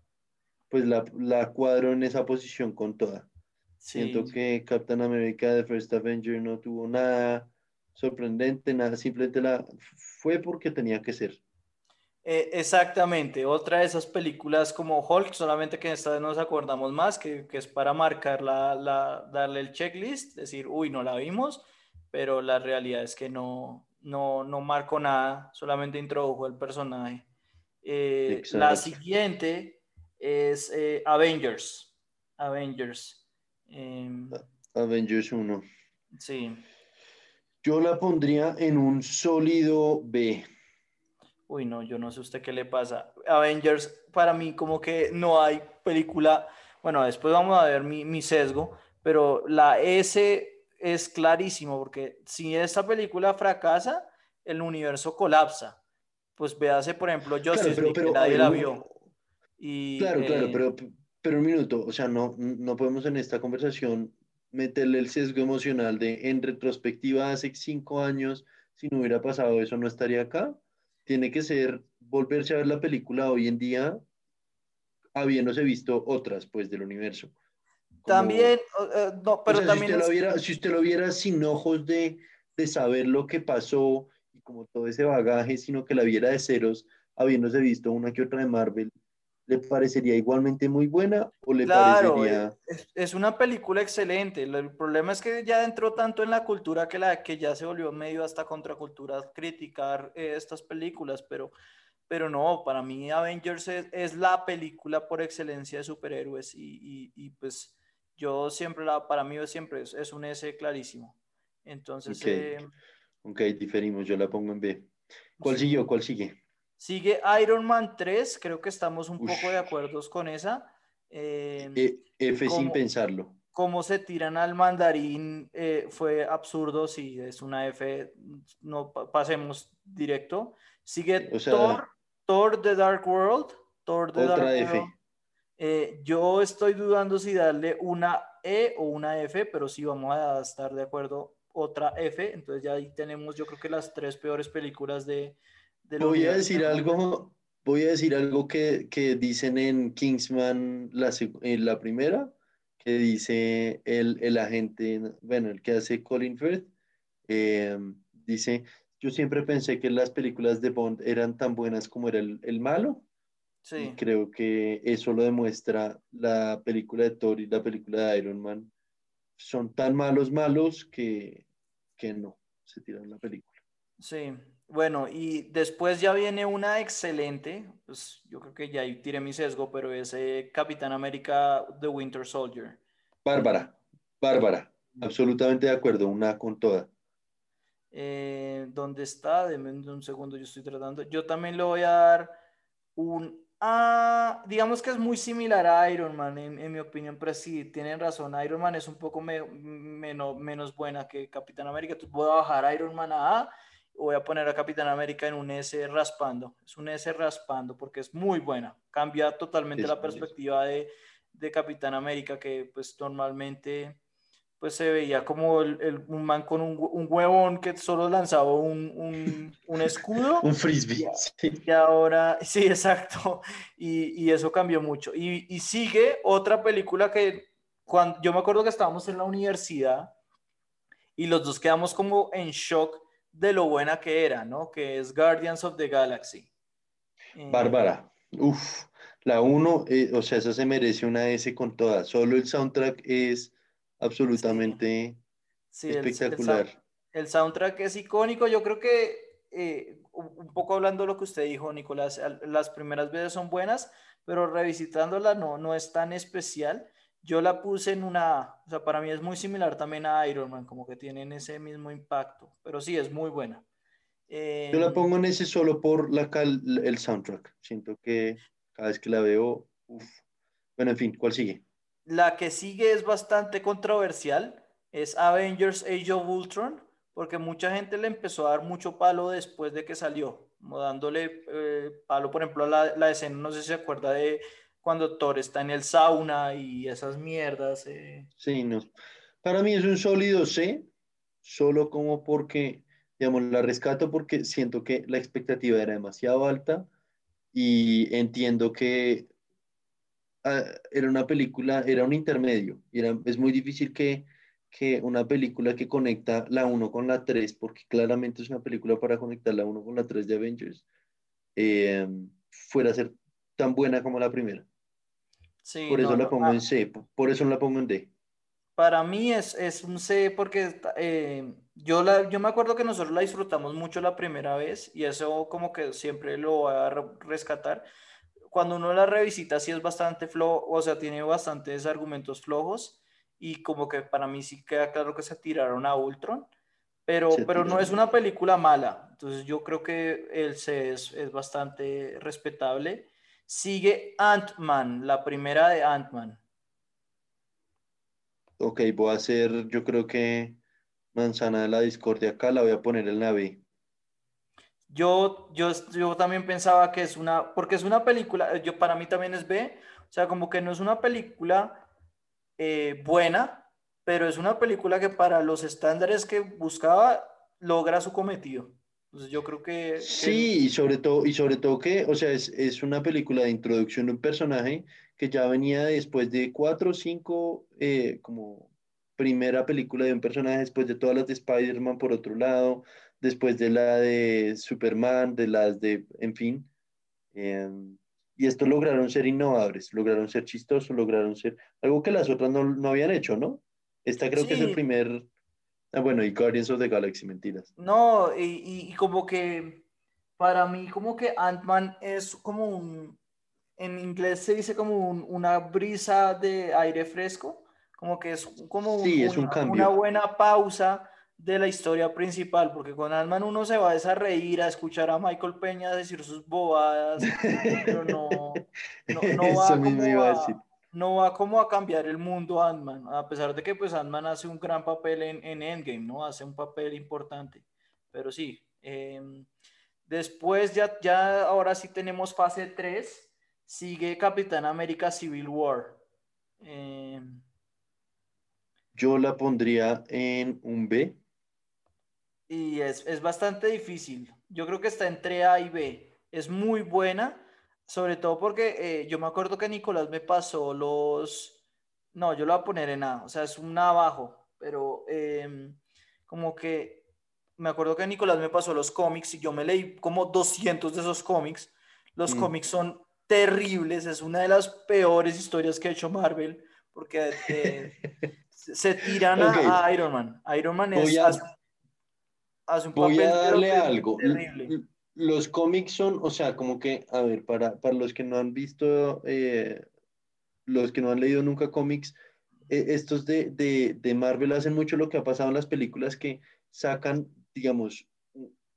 Pues la, la cuadro en esa posición con toda. Sí, Siento que Captain America The First Avenger no tuvo nada sorprendente, nada, simplemente la fue porque tenía que ser. Eh, exactamente, otra de esas películas como Hulk, solamente que esta vez nos acordamos más, que, que es para marcar la, la, darle el checklist, decir, uy, no la vimos, pero la realidad es que no, no, no marcó nada, solamente introdujo el personaje. Eh, la siguiente es eh, Avengers. Avengers. Em, Avengers 1. sí. Yo la pondría en un sólido B. Uy, no, yo no sé usted qué le pasa. Avengers, para mí como que no hay película, bueno, después vamos a ver mi, mi sesgo, pero la S es clarísimo, porque si esta película fracasa, el universo colapsa. Pues véase, por ejemplo, Justice pero- League, pero, que nadie la vio. Y, Claro, claro, eh, pero, pero un minuto, o sea, no, no podemos en esta conversación meterle el sesgo emocional de en retrospectiva hace cinco años, si no hubiera pasado eso, no estaría acá. Tiene que ser volverse a ver la película hoy en día, habiéndose visto otras, pues, del universo. Como- También, eh, no, o pero sea, también si usted, es- lo viera, si usted lo viera sin ojos de, de saber lo que pasó y como todo ese bagaje, sino que la viera de ceros, habiéndose visto una que otra de Marvel, ¿le parecería igualmente muy buena o le Claro, parecería... es, es una película excelente. El problema es que ya entró tanto en la cultura que, la, que ya se volvió medio hasta contracultura criticar eh, estas películas, pero, pero no, para mí Avengers es, es la película por excelencia de superhéroes y, y- y, pues yo siempre, la, para mí siempre es, es un S clarísimo. Entonces, Ok. eh, Ok, diferimos, yo la pongo en B. ¿Cuál Sí. siguió? ¿Cuál sigue? Sigue Iron Man 3, creo que estamos un poco de acuerdo con esa. Eh, e, F sin pensarlo. Cómo se tiran al mandarín eh, fue absurdo, si es una F, no pasemos directo. Sigue Thor, Thor The Dark World. Thor The otra Dark F. Eh, yo estoy dudando si darle una E o una F, pero sí vamos a estar de acuerdo otra F. Entonces ya ahí tenemos yo creo que las tres peores películas de, voy a decir algo, voy a decir algo que, que dicen en Kingsman la, en la primera, que dice el, el, agente, bueno, el que hace Colin Firth, eh, dice, yo siempre pensé que las películas de Bond eran tan buenas como era el, el malo. Sí. Y creo que eso lo demuestra la película de Thor y la película de Iron Man. Son tan malos, malos que, que no se tiran la película. Sí, bueno, y después ya viene una excelente, pues yo creo que ya ahí tiré mi sesgo, pero es eh, Capitán América The Winter Soldier. Bárbara, Bárbara, absolutamente de acuerdo, una con toda. Eh, ¿Dónde está? Deme un segundo, yo estoy tratando. Yo también le voy a dar un A, digamos que es muy similar a Iron Man, en, mi opinión, pero sí, tienen razón, Iron Man es un poco menos, menos buena que Capitán América. Tú puedes bajar Iron Man a A voy a poner a Capitán América en un S raspando. Es un S raspando porque es muy buena. Cambia totalmente la perspectiva de, de, Capitán América que pues normalmente pues se veía como el, un man con un, un, huevón que solo lanzaba un, un, un escudo. [LAUGHS] un frisbee. Y, ahora, sí, exacto. [LAUGHS] Y, y eso cambió mucho. Y, y, sigue otra película que cuando yo me acuerdo que estábamos en la universidad y los dos quedamos como en shock de lo buena que era, ¿no? Que es Guardians of the Galaxy. Eh, Bárbara, uff, la 1, eh, o sea, esa se merece una S con todas. Solo el soundtrack es absolutamente espectacular. El, soundtrack es icónico. Yo creo que, eh, un poco hablando de lo que usted dijo, Nicolás, las primeras veces son buenas, pero revisitándola no, no es tan especial. Yo la puse en una, o sea, para mí es muy similar también a Iron Man, como que tienen ese mismo impacto, pero sí, es muy buena. Yo la pongo en ese solo por la el soundtrack. Siento que cada vez que la veo. Bueno, en fin, ¿cuál sigue? La que sigue es bastante controversial, es Avengers Age of Ultron, porque mucha gente le empezó a dar mucho palo después de que salió, como dándole eh, palo, por ejemplo, a la, la escena, no sé si se acuerda de cuando Thor está en el sauna y esas mierdas. Eh. Sí, no. Para mí es un sólido C, solo como porque, digamos, la rescato porque siento que la expectativa era demasiado alta y entiendo que ah, era una película, era un intermedio, era, es muy difícil que, que una película que conecta la 1 con la 3, porque claramente es una película para conectar la 1 con la 3 de Avengers, eh, fuera a ser tan buena como la primera por eso la pongo en C, por eso no la pongo en D. Para mí es, es un C porque eh, yo, la, yo me acuerdo que nosotros la disfrutamos mucho la primera vez y eso como que siempre lo voy a rescatar. Cuando uno la revisita sí es bastante flojo, o sea, tiene bastantes argumentos flojos y como que para mí sí queda claro que se tiraron a Ultron, pero, pero no es una película mala. Entonces yo creo que el C es, es bastante respetable. Sigue Ant-Man, la primera de Ant-Man. Ok, voy a hacer, yo creo que Manzana de la Discordia acá, la voy a poner en la B. Yo, yo, yo también pensaba que es una, porque es una película, yo para mí también es B, o sea, como que no es una película eh, buena, pero es una película que para los estándares que buscaba logra su cometido yo creo que, Sí, y sobre todo, y sobre todo que, o sea, es, es, una película de introducción de un personaje que ya venía después de cuatro o cinco, eh, como primera película de un personaje, después de todas las de Spider-Man por otro lado, después de la de Superman, de las de, en fin. Em, y esto lograron ser innovadores, lograron ser chistosos, lograron ser algo que las otras no, no habían hecho, ¿no? Esta creo que es el primer Ah, bueno, y Guardians of the Galaxy, mentiras. No, y, como que para mí como que Ant-Man es como un, en inglés se dice como una brisa de aire fresco, como que es como sí, es un una buena pausa de la historia principal, porque con Ant-Man uno se va a reír, a escuchar a Michael Peña decir sus bobadas, pero no, no, [LAUGHS] va como a, no va como a cambiar el mundo Ant-Man, a pesar de que pues Ant-Man hace un gran papel en, en, Endgame, ¿no? Hace un papel importante, pero sí. Em, después ya, ya ahora sí tenemos fase 3, sigue Capitán América Civil War. Em, Yo la pondría en un B. Y es, es bastante difícil. Yo creo que está entre A y B. Es muy buena, sobre todo porque eh, yo me acuerdo que Nicolás me pasó los... No, yo lo voy a poner en A, o sea, es un A abajo, pero em, como que me acuerdo que Nicolás me pasó los cómics y yo me leí como 200 de esos cómics. Los mm. cómics son terribles, es una de las peores historias que ha hecho Marvel, porque eh, [LAUGHS] se tiran a Iron Man. Iron Man es, hace, un Voy a darle algo. Los cómics son, o sea, como que, a ver, para, para los que no han visto, eh, los que no han leído nunca cómics, eh, estos de, de, de Marvel hacen mucho lo que ha pasado en las películas que sacan, digamos,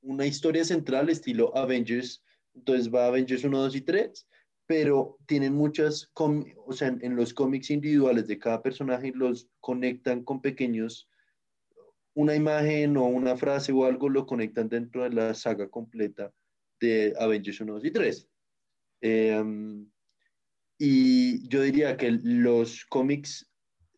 una historia central estilo Avengers, entonces va Avengers 1, 2 y 3, pero tienen muchas, o sea, en, los cómics individuales de cada personaje los conectan con pequeños, una imagen o una frase o algo lo conectan dentro de la saga completa de Avengers 1, 2 y 3. Em, y yo diría que los cómics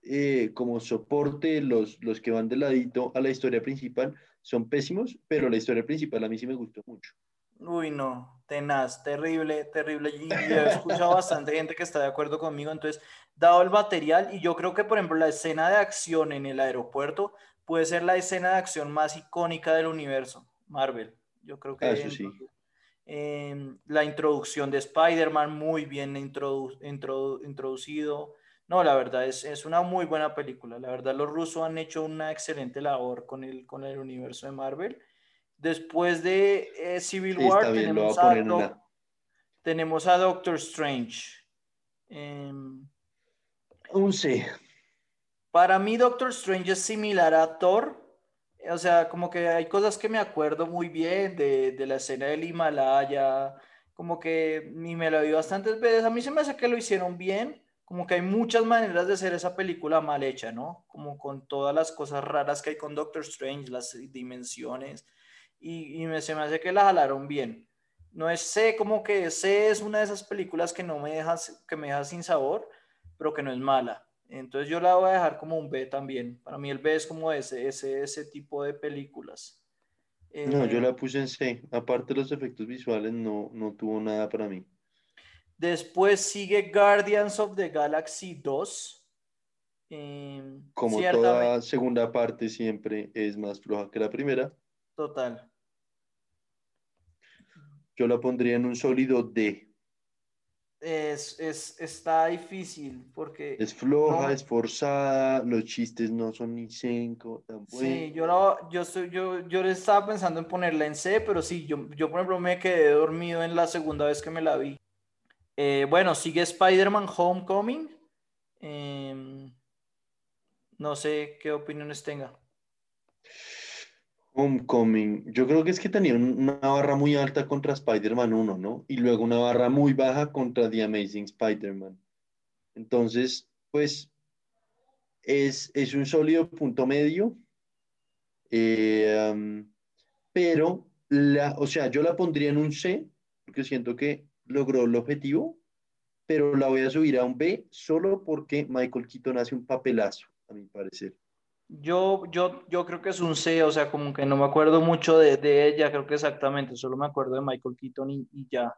eh, como soporte, los, los que van de ladito a la historia principal, son pésimos, pero la historia principal a mí sí me gustó mucho. Uy, no, tenaz, terrible, terrible. Y, he escuchado bastante gente que está de acuerdo conmigo. Entonces, dado el material, y yo creo que, por ejemplo, la escena de acción en el aeropuerto puede ser la escena de acción más icónica del universo, Marvel. Yo creo que. Ah, eso sí. Em, la introducción de Spider-Man, muy bien introducido. No, la verdad es, es, una muy buena película. La verdad, los rusos han hecho una excelente labor con el, con el universo de Marvel. Después de eh, Civil War tenemos, a Doctor Strange. Um, Un sí. Para mí Doctor Strange es similar a Thor. O sea, como que hay cosas que me acuerdo muy bien de, de la escena del Himalaya. Como que ni me la vi bastantes veces. A mí se me hace que lo hicieron bien. Como que hay muchas maneras de hacer esa película mal hecha, ¿no? Como con todas las cosas raras que hay con Doctor Strange, las dimensiones y, me, se me hace que la jalaron bien. No es C como que C es una de esas películas que no me deja, que me deja sin sabor, pero que no es mala. Entonces yo la voy a dejar como un B también. Para mí el B es como ese, ese, ese tipo de películas. no, yo eh, la puse en C. Aparte de los efectos visuales, no, no tuvo nada para mí. Después sigue Guardians of the Galaxy 2. Em, como toda segunda parte siempre es más floja que la primera. Total. Yo la pondría en un sólido D. Es, está difícil porque... Es floja, es forzada, los chistes no son ni cinco. Sí, yo, yo, yo, yo estaba pensando en ponerla en C, pero sí, yo, yo por ejemplo me quedé dormido en la segunda vez que me la vi. Eh, bueno, sigue Spider-Man Homecoming. Em, no sé qué opiniones tenga. Homecoming, yo creo que es que tenía una barra muy alta contra Spider-Man 1, ¿no? Y luego una barra muy baja contra The Amazing Spider-Man. Entonces, pues, es, es, un sólido punto medio, eh, pero, la, o sea, yo la pondría en un C, porque siento que logró el objetivo, pero la voy a subir a un B solo porque Michael Keaton hace un papelazo, a mi parecer. Yo, yo, yo creo que es un C, o sea, como que no me acuerdo mucho de, de ella, creo que exactamente, solo me acuerdo de Michael Keaton y, ya.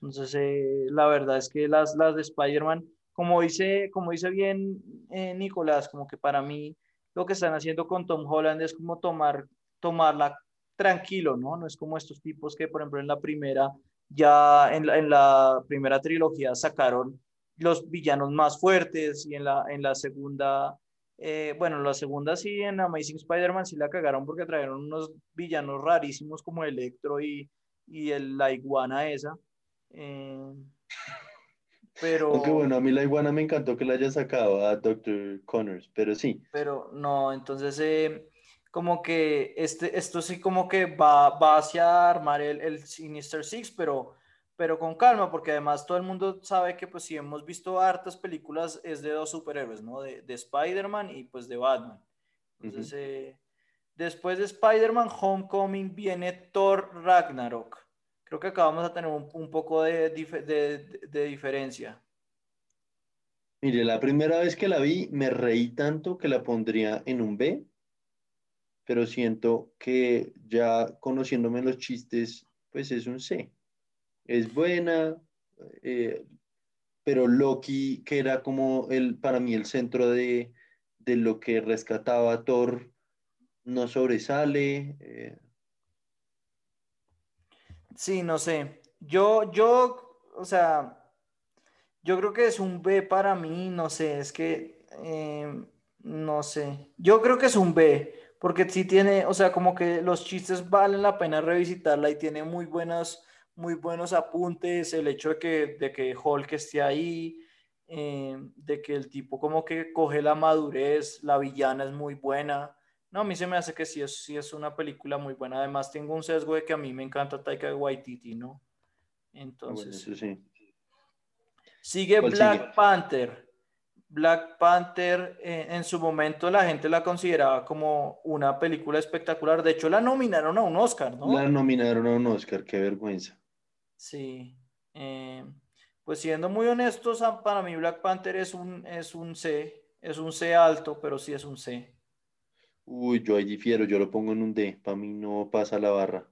Entonces, eh, la verdad es que las, las de Spider-Man, como dice, como dice bien eh, Nicolás, como que para mí lo que están haciendo con Tom Holland es como tomar, tomarla tranquilo, ¿no? No es como estos tipos que, por ejemplo, en la primera, ya en la, en la primera trilogía sacaron los villanos más fuertes y en la, en la segunda eh, bueno, la segunda sí, en Amazing Spider-Man sí la cagaron porque trajeron unos villanos rarísimos como Electro y, y el, la iguana esa. Eh, pero... Aunque bueno, a mí la iguana me encantó que la haya sacado a Dr. Connors, pero sí. Pero no, entonces, eh, como que este, esto sí como que va, va hacia armar el, el Sinister Six, pero, pero con calma, porque además todo el mundo sabe que pues si hemos visto hartas películas es de dos superhéroes, ¿no? De, de Spider-Man y pues de Batman. Entonces, eh, después de Spider-Man Homecoming viene Thor Ragnarok. Creo que acá vamos a tener un, un poco de, de, de diferencia. Mire, la primera vez que la vi me reí tanto que la pondría en un B pero siento que ya conociéndome los chistes, pues es un C. Es buena, eh, pero Loki, que era como el, para mí el centro de, de lo que rescataba a Thor, no sobresale. Eh. Sí, no sé. Yo, yo, o sea, yo creo que es un B para mí, no sé, es que, eh, no sé. Yo creo que es un B porque sí tiene, o sea, como que los chistes valen la pena revisitarla y tiene muy buenas, muy buenos apuntes, el hecho de que, de que Hulk esté ahí, eh, de que el tipo como que coge la madurez, la villana es muy buena. No, a mí se me hace que sí es, sí es una película muy buena. Además, tengo un sesgo de que a mí me encanta Taika Waititi, ¿no? Ah, Entonces. sí. Sigue Black Panther. Black Panther eh, en su momento la gente la consideraba como una película espectacular. De hecho, la nominaron a un Oscar, ¿no? La nominaron a un Oscar, qué vergüenza. Sí. Eh, pues siendo muy honestos, para mí Black Panther es un, es un C. Es un C alto, pero sí es un C. Uy, yo ahí difiero, yo lo pongo en un D. Para mí no pasa la barra.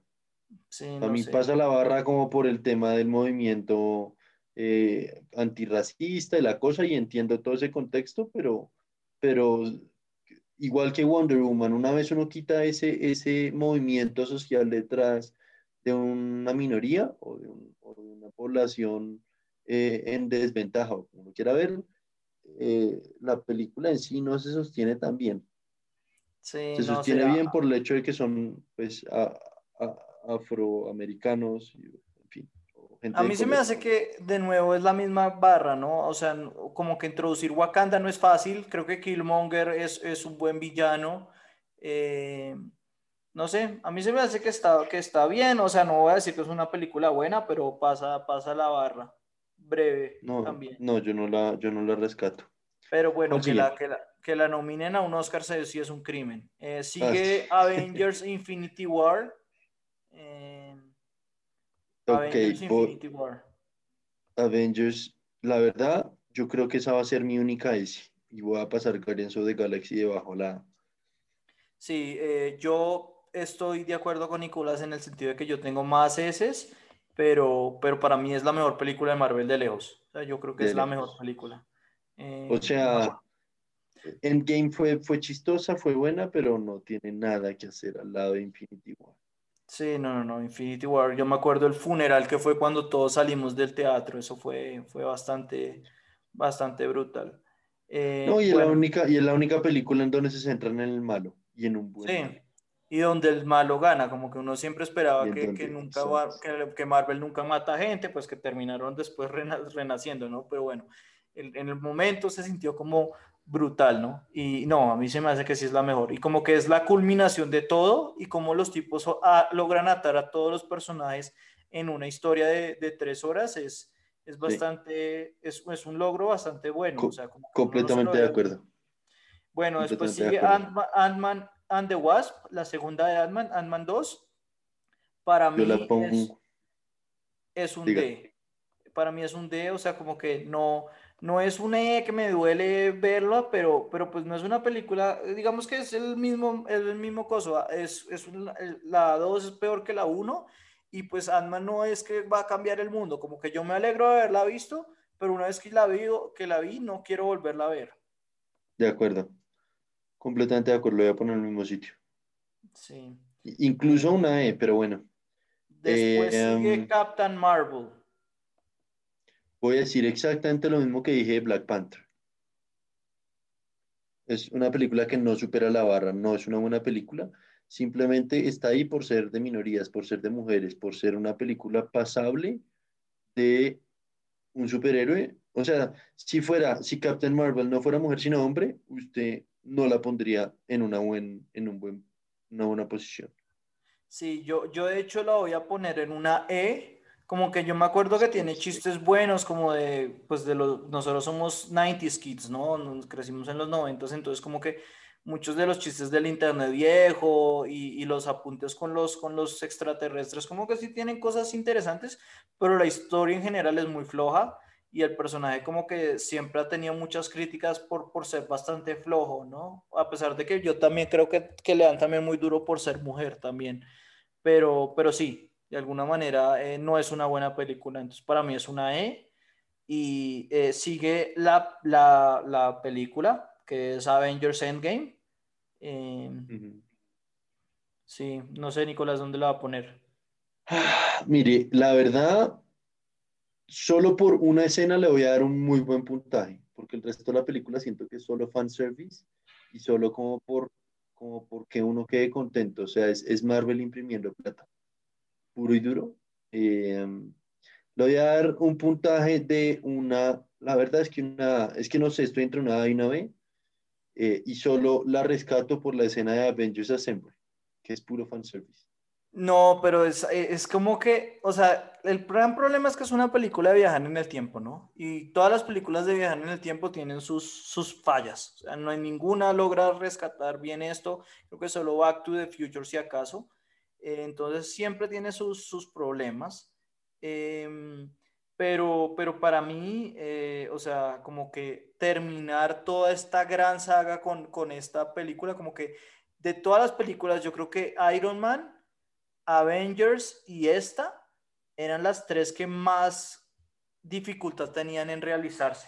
Sí, para mí pasa la barra como por el tema del movimiento eh, antirracista y la cosa, y entiendo todo ese contexto, pero, pero igual que Wonder Woman, una vez uno quita ese, ese movimiento social detrás de una minoría o de, una población eh, en desventaja, o como quiera ver, eh, la película en sí no se sostiene tan bien. se sostiene bien por el hecho de que son pues, afroamericanos, a mí se me hace que de nuevo es la misma barra, ¿no? O sea, como que introducir Wakanda no es fácil. Creo que Killmonger es, es un buen villano. Eh, no sé, a mí se me hace que está, que está bien. O sea, no voy a decir que es una película buena, pero pasa, pasa la barra. Breve no, también. No, yo no la, yo no la rescato. Pero bueno, que la, que, la, que la, nominen a un Oscar sí es un crimen. Eh, sigue ah, [LAUGHS] Avengers Infinity War. Eh, Avengers Infinity War. Avengers, la verdad, yo creo que esa va a ser mi única S. Y voy a pasar Guardians of the Galaxy debajo la. Sí, eh, yo estoy de acuerdo con Nicolás en el sentido de que yo tengo más S, pero, pero para mí es la mejor película de Marvel de lejos. O sea, yo creo que es la mejor película. Eh, o sea, Endgame fue, fue chistosa, fue buena, pero no tiene nada que hacer al lado de Infinity War. Sí, no, no, no, Infinity War. Yo me acuerdo el funeral que fue cuando todos salimos del teatro. Eso fue, fue bastante, bastante brutal. Eh, no, y es, la única, y es la única película en donde se centran en el malo y en un buen. Sí, y donde el malo gana. Como que uno siempre esperaba que, que, nunca que, que, Marvel nunca mata gente, pues que terminaron después renaciendo, ¿no? Pero bueno, en el momento se sintió como brutal, ¿no? Y no, a mí se me hace que sí es la mejor. Y como que es la culminación de todo y como los tipos logran atar a todos los personajes en una historia de, de tres horas es, es bastante, es, es, un logro bastante bueno. o sea, completamente de acuerdo. Bueno, después sigue Ant-Man and the Wasp, la segunda de Ant-Man, Ant-Man 2. Para mí es, es, un D. Para mí es un D, o sea, como que no no es una que me duele verla, pero, pero pues no es una película, digamos que es el mismo, el mismo coso, ah, es, es la 2 es peor que la 1 y pues Ant-Man no es que va a cambiar el mundo, como que yo me alegro de haberla visto, pero una vez que la vi, que la vi no quiero volverla a ver. De acuerdo, completamente de acuerdo, lo voy a poner en el mismo sitio. Sí. Incluso una E, pero bueno. Después sigue em, Captain Marvel voy a decir exactamente lo mismo que dije de Black Panther. Es una película que no supera la barra, no es una buena película, simplemente está ahí por ser de minorías, por ser de mujeres, por ser una película pasable de un superhéroe. O sea, si fuera, si Captain Marvel no fuera mujer sino hombre, usted no la pondría en, una buen, en un buen una buena posición. Sí, yo, yo de hecho la voy a poner en una E, como que yo me acuerdo que tiene chistes buenos, como de, pues de los, nosotros somos 90s kids, ¿no? Nos crecimos en los 90s, entonces como que muchos de los chistes del internet viejo y, y, los apuntes con los, con los extraterrestres, como que sí tienen cosas interesantes, pero la historia en general es muy floja y el personaje como que siempre ha tenido muchas críticas por, por ser bastante flojo, ¿no? A pesar de que yo también creo que, que le dan también muy duro por ser mujer también, pero, pero sí, de alguna manera eh, no es una buena película, entonces para mí es una E y eh, sigue la, la, la, película que es Avengers Endgame. Eh, Sí, no sé Nicolás dónde la va a poner. Mire, la verdad, solo por una escena le voy a dar un muy buen puntaje, porque el resto de la película siento que es solo fanservice y solo como por como porque uno quede contento, o sea, es, es Marvel imprimiendo plata, puro y duro. Eh, le voy a dar un puntaje de una, la verdad es que una, es que no sé, estoy entre una A y una B, eh, y solo la rescato por la escena de Avengers Assemble, que es puro fanservice. No, pero es, es, como que, o sea, el gran problema es que es una película de viajar en el tiempo, ¿no? Y todas las películas de viajar en el tiempo tienen sus, sus fallas. O sea, no hay ninguna logra rescatar bien esto. Creo que solo Back to the Future, si acaso. Eh, entonces, siempre tiene sus, sus problemas. Eh, pero, pero para mí, eh, o sea, como que terminar toda esta gran saga con, con esta película, como que de todas las películas, yo creo que Iron Man Avengers y esta eran las tres que más dificultad tenían en realizarse,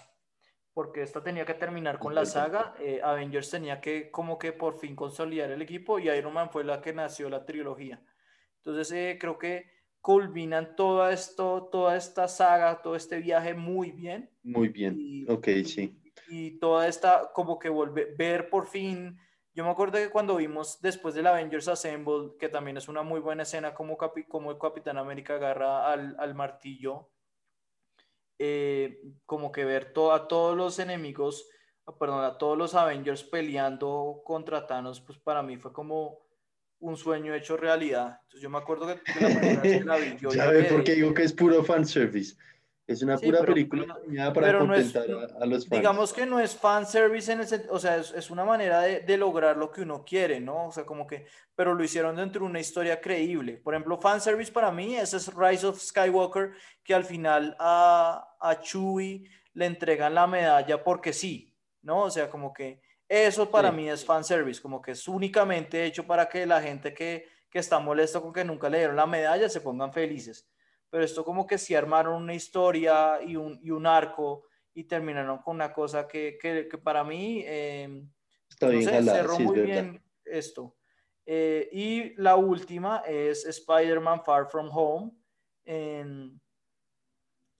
porque esta tenía que terminar con la saga, eh, Avengers tenía que como que por fin consolidar el equipo y Iron Man fue la que nació la trilogía. Entonces eh, creo que culminan todo esto, toda esta saga, todo este viaje muy bien. Muy bien, ok, sí. Y toda esta, como que volver, ver por fin yo me acuerdo que cuando vimos después del Avengers Assemble, que también es una muy buena escena como, como el Capitán América agarra al, al martillo, eh, como que ver a todos los enemigos, perdón, a todos los Avengers peleando contra Thanos, pues para mí fue como un sueño hecho realidad. Entonces yo me acuerdo que, la primera vez que la vi, yo... [LAUGHS] ¿Sabe por qué digo que es puro fanservice? Es una pura película para contentar a, los fans. Digamos que no es fanservice en el o sea, es, una manera de, de, lograr lo que uno quiere, ¿no? O sea, como que, pero lo hicieron dentro de una historia creíble. Por ejemplo, fanservice para mí, ese es Rise of Skywalker, que al final a, a Chewie le entregan la medalla porque sí, ¿no? O sea, como que eso para mí es fanservice, como que es únicamente hecho para que la gente que, que está molesta con que nunca le dieron la medalla se pongan felices pero esto como que sí armaron una historia y un, y un arco y terminaron con una cosa que, que, que para mí eh, Está bien cerró muy bien esto. Eh, y la última es Spider-Man Far From Home.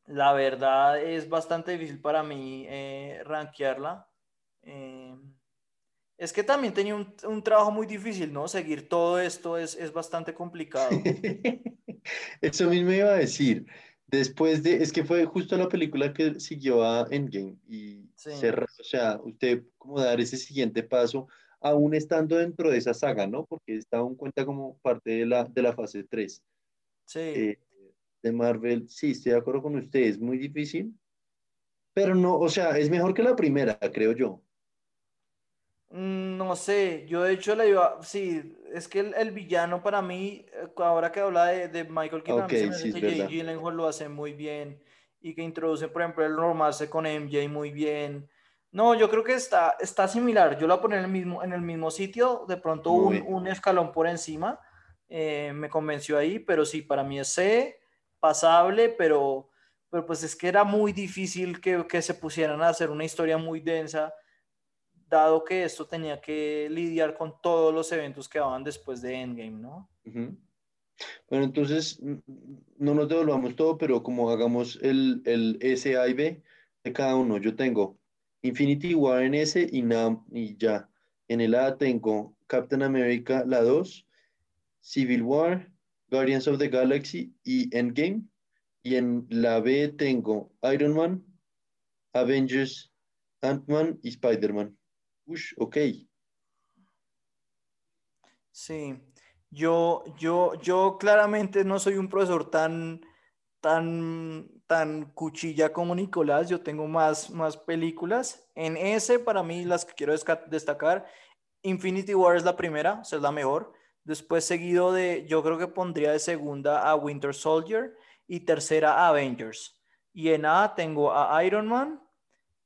la verdad es bastante difícil para mí eh, rankearla. Eh, es que también tenía un, un, trabajo muy difícil, ¿no? Seguir todo esto es, es bastante complicado. [LAUGHS] [LAUGHS] Eso mismo iba a decir. Después de, es que fue justo la película que siguió a Endgame y cerró, o sea, usted como dar ese siguiente paso, aún estando dentro de esa saga, ¿no? Porque está aún cuenta como parte de la, de la fase 3. Sí. Eh, de Marvel, sí, estoy de acuerdo con usted, es muy difícil, pero no, o sea, es mejor que la primera, creo yo. Mm, no sé, yo de hecho le iba, sí, es que el, villano para mí, eh, ahora que habla de, de Michael Keaton, okay, sí, que Jay Gyllenhaal lo hace muy bien y que introduce, por ejemplo, el romance con MJ muy bien. No, yo creo que está, está similar, yo lo voy a poner en el mismo, en el mismo sitio, de pronto un, un, escalón por encima, eh, me convenció ahí, pero sí, para mí es C, pasable, pero, pero pues es que era muy difícil que, que se pusieran a hacer una historia muy densa dado que esto tenía que lidiar con todos los eventos que van después de Endgame, ¿no? Bueno, entonces no nos devolvamos todo, pero como hagamos el, el S, A y B de cada uno, yo tengo Infinity War en S y, y ya. En el A tengo Captain America, la 2, Civil War, Guardians of the Galaxy y Endgame. Y en la B tengo Iron Man, Avengers, Ant-Man y Spider-Man. Ush, ok. Sí, yo, yo, yo claramente no soy un profesor tan, tan, tan cuchilla como Nicolás, yo tengo más, más películas. En ese, para mí, las que quiero destacar, Infinity War es la primera, o es la mejor. Después seguido de, yo creo que pondría de segunda a Winter Soldier y tercera a Avengers. Y en A tengo a Iron Man,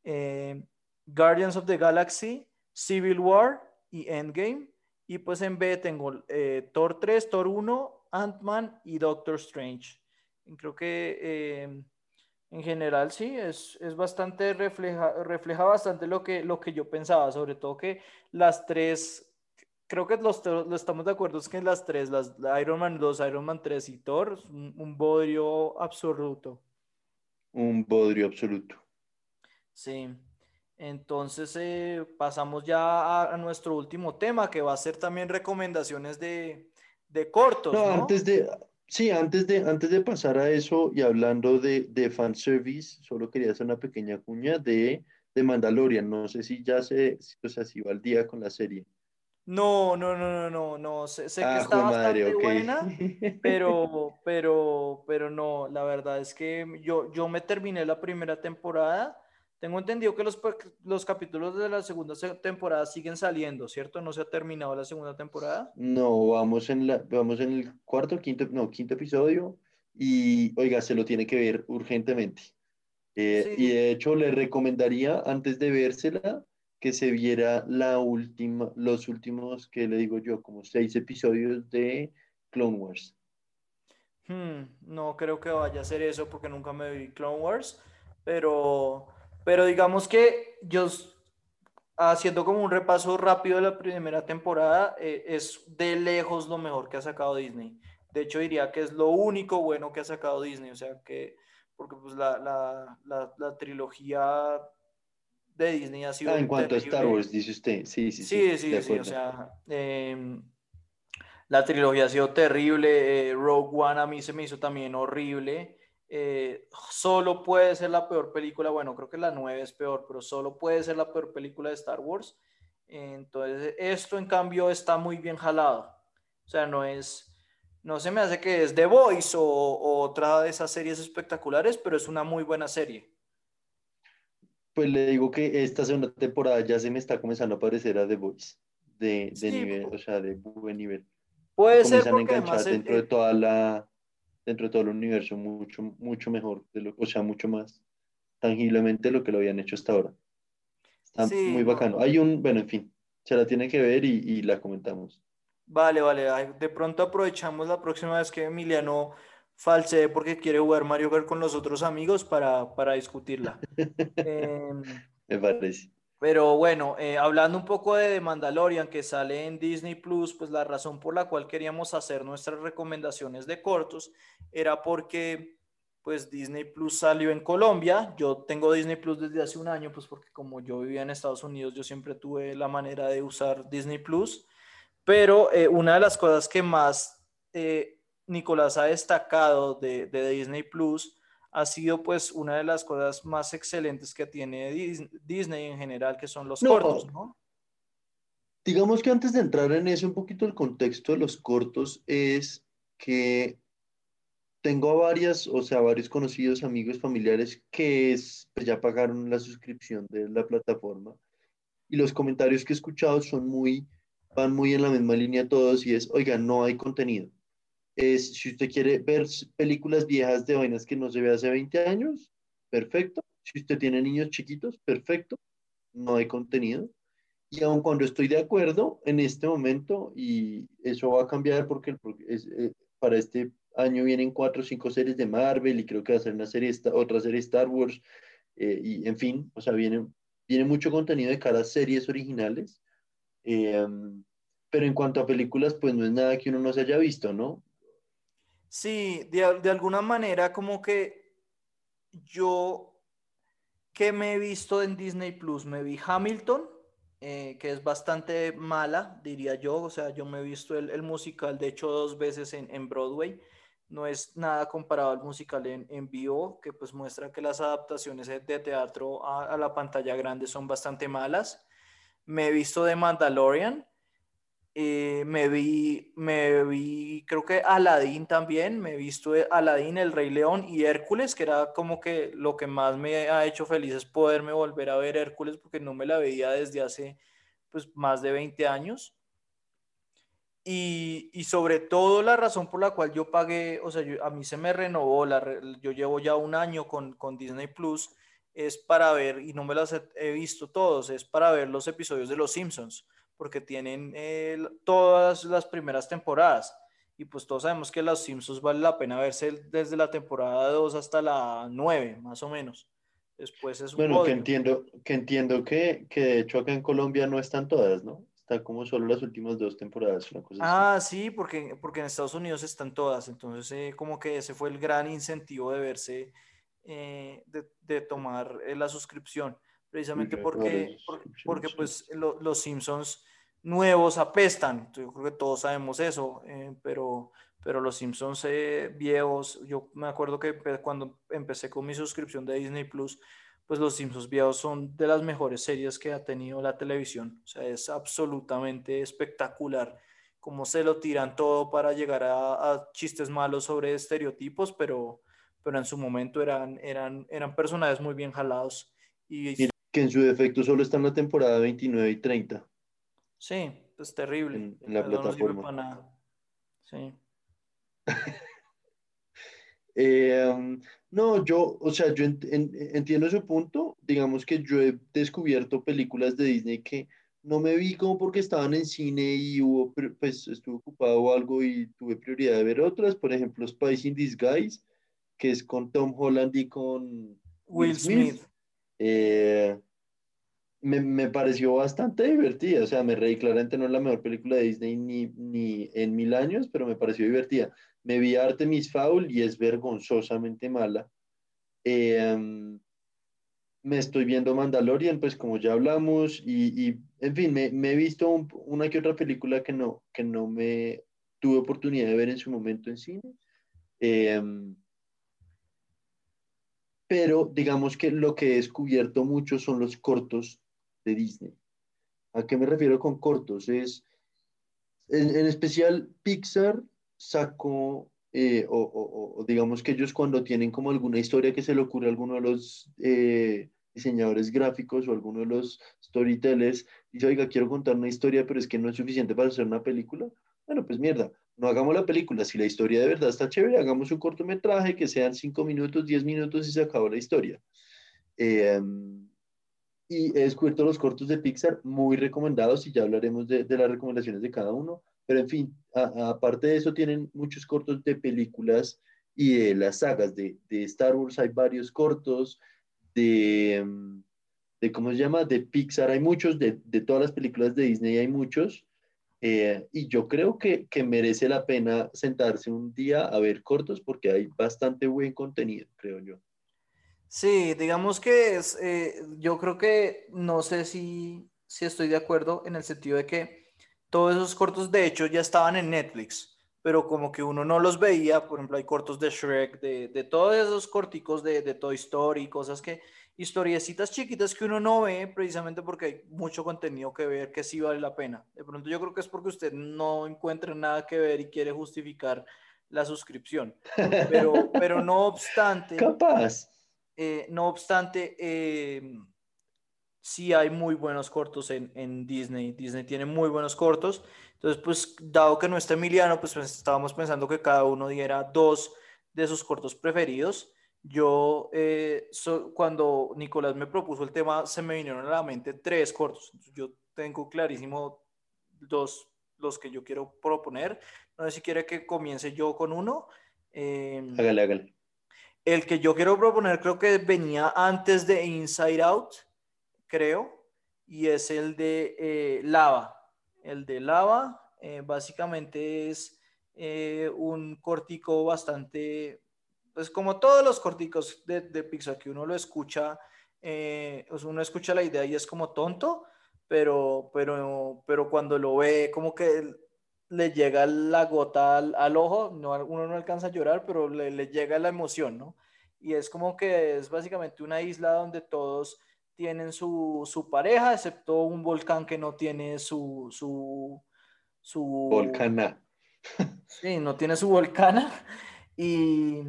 eh, Guardians of the Galaxy, Civil War y Endgame. Y pues en B tengo eh, Thor 3, Thor 1, Ant-Man y Doctor Strange. Creo que eh, en general sí, es, es, bastante, refleja, refleja bastante lo que, lo que yo pensaba, sobre todo que las tres, creo que los, lo estamos de acuerdo, es que las tres, las Iron Man 2, Iron Man 3 y Thor, un, un bodrio absoluto. Un bodrio absoluto. Sí. Entonces eh, pasamos ya a, nuestro último tema, que va a ser también recomendaciones de, de cortos. No, antes de, sí, antes de, antes de pasar a eso y hablando de, de fanservice, solo quería hacer una pequeña cuña de, de Mandalorian. No sé si ya se, o sea, si va al día con la serie. No, no, no, no, no, no. Sé, que ah, está bastante buena, [LAUGHS] pero, pero, pero no, la verdad es que yo, yo me terminé la primera temporada tengo entendido que los, los capítulos de la segunda temporada siguen saliendo, ¿cierto? ¿No se ha terminado la segunda temporada? No, vamos en, la, vamos en el cuarto, quinto, no, quinto episodio y, oiga, se lo tiene que ver urgentemente. Eh, y de hecho le recomendaría, antes de vérsela, que se viera la última, los últimos, que le digo yo, como seis episodios de Clone Wars. Hmm, no creo que vaya a ser eso porque nunca me vi Clone Wars, pero pero digamos que yo, haciendo como un repaso rápido de la primera temporada, eh, es de lejos lo mejor que ha sacado Disney. De hecho, diría que es lo único bueno que ha sacado Disney. O sea, que, porque pues la, la, la, trilogía de Disney ha sido... Ah, en cuanto a Star Wars, dice usted. Sí, sí, sí. Sí, sí, sí. O sea, em, la trilogía ha sido terrible. Eh, Rogue One a mí se me hizo también horrible. Eh, solo puede ser la peor película, bueno, creo que la 9 es peor, pero solo puede ser la peor película de Star Wars. Entonces, esto en cambio está muy bien jalado. O sea, no es, no se me hace que es The Voice o, otra de esas series espectaculares, pero es una muy buena serie. Pues le digo que esta segunda temporada ya se me está comenzando a parecer a The Voice, de, nivel, o sea, de buen nivel. Puede ser porque además dentro de toda la dentro de todo el universo mucho, mucho mejor, de lo, o sea, mucho más tangiblemente lo que lo habían hecho hasta ahora. Está muy bacano. Hay un, bueno, en fin, se la tiene que ver y, y la comentamos. Vale, vale. De pronto aprovechamos la próxima vez que Emiliano falsee porque quiere jugar Mario Kart con los otros amigos para, para discutirla. [LAUGHS] Em, Me parece. Pero bueno, eh, hablando un poco de The Mandalorian que sale en Disney Plus, pues la razón por la cual queríamos hacer nuestras recomendaciones de cortos era porque pues Disney Plus salió en Colombia. Yo tengo Disney Plus desde hace un año, pues porque como yo vivía en Estados Unidos, yo siempre tuve la manera de usar Disney Plus. Pero eh, una de las cosas que más eh, Nicolás ha destacado de, de Disney Plus ha sido pues una de las cosas más excelentes que tiene Disney en general, que son los cortos, ¿no? Digamos que antes de entrar en eso, un poquito el contexto de los cortos es que tengo varias, o sea, varios conocidos, amigos, familiares que pues, ya pagaron la suscripción de la plataforma y los comentarios que he escuchado son muy, van muy en la misma línea todos y es, oiga, no hay contenido es, si usted quiere ver películas viejas de vainas que no se ve hace 20 años, perfecto. Si usted tiene niños chiquitos, perfecto. No hay contenido. Y aun cuando estoy de acuerdo en este momento, y eso va a cambiar porque, eh, para este año vienen cuatro o cinco series de Marvel y creo que va a ser una serie, otra serie Star Wars, eh, y en fin, o sea, viene, viene mucho contenido de cada series originales. Eh, pero en cuanto a películas, pues no es nada que uno no se haya visto, ¿no? Sí, de, alguna manera como que yo que me he visto en Disney Plus, me vi Hamilton, eh, que es bastante mala, diría yo, o sea, yo me he visto el, musical, de hecho, dos veces en, Broadway, no es nada comparado al musical en, vivo, que pues muestra que las adaptaciones de teatro a, a la pantalla grande son bastante malas. Me he visto de Mandalorian, eh, me vi, me vi, creo que Aladdin también, me he visto Aladdin, El Rey León y Hércules, que era como que lo que más me ha hecho feliz es poderme volver a ver Hércules porque no me la veía desde hace pues más de 20 años. Y, y sobre todo la razón por la cual yo pagué, o sea, a mí se me renovó, la, yo llevo ya un año con, con Disney Plus, es para ver, y no me las he, visto todos, es para ver los episodios de Los Simpsons, porque tienen eh, todas las primeras temporadas. Y pues todos sabemos que Los Simpsons vale la pena verse desde la temporada 2 hasta la 9, más o menos. Después es un Bueno, que entiendo, que entiendo que, que de hecho acá en Colombia no están todas, ¿no? Está como solo las últimas dos temporadas, una cosa Ah, sí, porque, porque en Estados Unidos están todas, entonces eh, como que ese fue el gran incentivo de verse eh, de, tomar eh, la suscripción, precisamente porque, porque, pues los Simpsons nuevos apestan, yo creo que todos sabemos eso, eh, pero, pero los Simpsons viejos, yo me acuerdo que cuando empecé con mi suscripción de Disney Plus, pues los Simpsons viejos son de las mejores series que ha tenido la televisión, o sea, es absolutamente espectacular cómo se lo tiran todo para llegar a, a chistes malos sobre estereotipos, pero pero en su momento eran, eran, eran personajes muy bien jalados. Y, que en su defecto solo está en la temporada 29 y 30. Sí, es terrible. En, la plataforma. No, sí. [LAUGHS] Eh, um, no, yo, o sea, yo entiendo su punto. Digamos que yo he descubierto películas de Disney que no me vi como porque estaban en cine y hubo, pues estuve ocupado o algo y tuve prioridad de ver otras. Por ejemplo, Spice in Disguise que es con Tom Holland y con Will Smith. Eh, me, pareció bastante divertida, o sea, me reí, claramente no es la mejor película de Disney ni, ni en mil años, pero me pareció divertida. Me vi Artemis Fowl y es vergonzosamente mala. Eh, me estoy viendo Mandalorian, pues como ya hablamos, y, en fin, me, he visto una que otra película que no, que no me tuve oportunidad de ver en su momento en cine. Eh, pero digamos que lo que he descubierto mucho son los cortos de Disney. ¿A qué me refiero con cortos? Es, en, especial Pixar sacó, eh, o, digamos que ellos cuando tienen como alguna historia que se le ocurre a alguno de los eh, diseñadores gráficos o alguno de los storytellers, dice, oiga, quiero contar una historia, pero es que no es suficiente para hacer una película. Bueno, pues mierda, no hagamos la película. Si la historia de verdad está chévere, hagamos un cortometraje que sean 5 minutos, 10 minutos y se acabó la historia. Em, y he descubierto los cortos de Pixar muy recomendados y ya hablaremos de, las recomendaciones de cada uno. Pero en fin, aparte de eso, tienen muchos cortos de películas y de las sagas de, Star Wars. Hay varios cortos de, em, de, ¿cómo se llama? De Pixar hay muchos, de, de todas las películas de Disney hay muchos. Eh, y yo creo que, que, merece la pena sentarse un día a ver cortos porque hay bastante buen contenido, creo yo. Sí, digamos que es, eh, yo creo que no sé si, si estoy de acuerdo en el sentido de que todos esos cortos de hecho ya estaban en Netflix, pero como que uno no los veía, por ejemplo hay cortos de Shrek, de, de todos esos corticos de, de Toy Story, cosas que historiecitas chiquitas que uno no ve precisamente porque hay mucho contenido que ver que sí vale la pena. De pronto yo creo que es porque usted no encuentra nada que ver y quiere justificar la suscripción. Pero, [LAUGHS] pero no obstante... Capaz. Eh, no obstante, eh, sí hay muy buenos cortos en, en, Disney. Disney tiene muy buenos cortos. Entonces, pues, dado que no está Emiliano, pues, pues estábamos pensando que cada uno diera dos de sus cortos preferidos. Yo, eh, cuando Nicolás me propuso el tema, se me vinieron a la mente tres cortos. Yo tengo clarísimo dos, los que yo quiero proponer. No sé si quiere que comience yo con uno. Em, hágale, hágale. El que yo quiero proponer creo que venía antes de Inside Out, creo, y es el de eh, Lava. El de Lava eh, básicamente es un cortico bastante pues como todos los corticos de, de Pixar que uno lo escucha, eh, uno escucha la idea y es como tonto, pero, pero, pero cuando lo ve como que le llega la gota al, ojo, no, uno no alcanza a llorar, pero le, le, llega la emoción, ¿no? Y es como que es básicamente una isla donde todos tienen su, su pareja, excepto un volcán que no tiene su, su, su... Volcana. Sí, no tiene su volcana. Y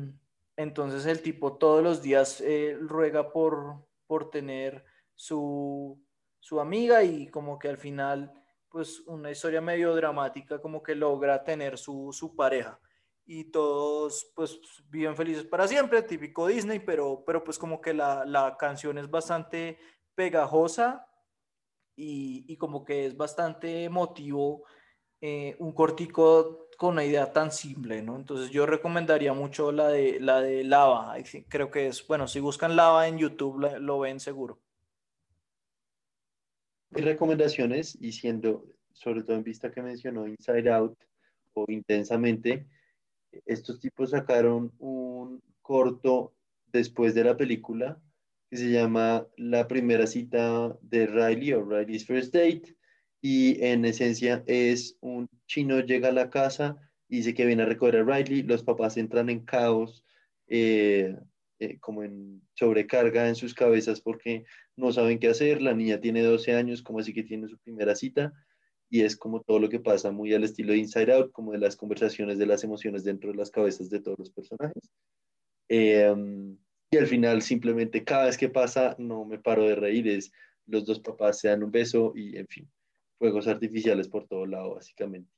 entonces el tipo todos los días eh, ruega por, por tener su, su amiga y como que al final, pues una historia medio dramática, como que logra tener su, su pareja. Y todos pues viven felices para siempre, típico Disney, pero, pero pues como que la, la canción es bastante pegajosa y, y, como que es bastante emotivo, eh, un cortico con una idea tan simple, ¿no? Entonces yo recomendaría mucho la de, la de Lava, creo que es, bueno, si buscan Lava en YouTube lo ven seguro. Recomendaciones, y siendo, sobre todo en vista que mencionó Inside Out o Intensamente, estos tipos sacaron un corto después de la película que se llama La primera cita de Riley o Riley's First Date y en esencia es un chino llega a la casa y dice que viene a recoger a Riley, los papás entran en caos, eh, eh, como en sobrecarga en sus cabezas porque no saben qué hacer, la niña tiene 12 años, como así que tiene su primera cita y es como todo lo que pasa muy al estilo de Inside Out, como de las conversaciones de las emociones dentro de las cabezas de todos los personajes. Em, y al final simplemente cada vez que pasa no me paro de reír, es los dos papás se dan un beso y en fin, fuegos artificiales por todo lado básicamente.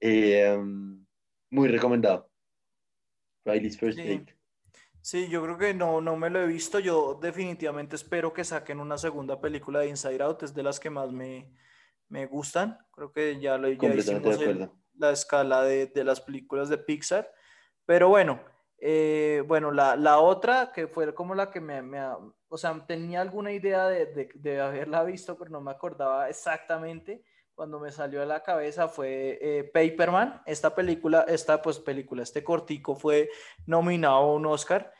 Em, muy recomendado. Riley's First sí. Date. Sí, yo creo que no, no me lo he visto. Yo definitivamente espero que saquen una segunda película de Inside Out. Es de las que más me, me gustan. Creo que ya lo ya hicimos la escala de, de, las películas de Pixar. Pero bueno, eh, bueno, la, la, otra que fue como la que me, me, o sea, tenía alguna idea de, haberla visto, pero no me acordaba exactamente. Cuando me salió a la cabeza fue eh, Paperman. Esta película, esta pues película, este cortico fue nominado a un Oscar.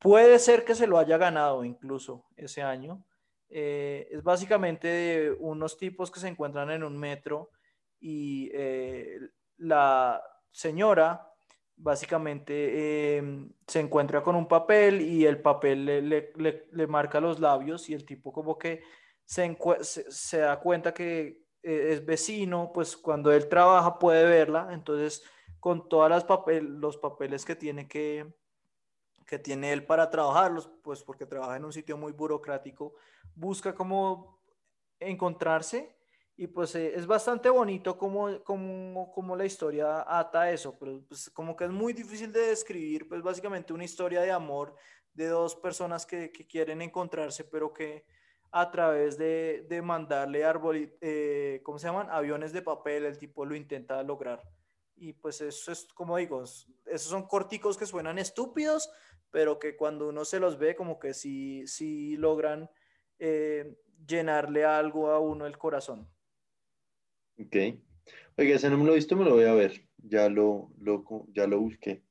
Puede ser que se lo haya ganado incluso ese año. Eh, es básicamente de unos tipos que se encuentran en un metro y eh, la señora básicamente eh, se encuentra con un papel y el papel le, le, le, marca los labios y el tipo como que se, se, da cuenta que es vecino, pues cuando él trabaja puede verla, entonces con todas las papel, los papeles que tiene que, que tiene él para trabajarlos, pues porque trabaja en un sitio muy burocrático, busca cómo encontrarse y pues eh, es bastante bonito como, como, como, la historia ata eso, pero pues como que es muy difícil de describir, pues básicamente una historia de amor de dos personas que, que quieren encontrarse, pero que a través de, de mandarle árbol, eh, ¿cómo se llaman? Aviones de papel, el tipo lo intenta lograr. Y pues eso es, como digo, esos son corticos que suenan estúpidos, pero que cuando uno se los ve como que sí, sí logran eh, llenarle algo a uno el corazón. Ok. Oiga, ese no me lo he visto, me lo voy a ver. Ya lo, lo, ya lo busqué.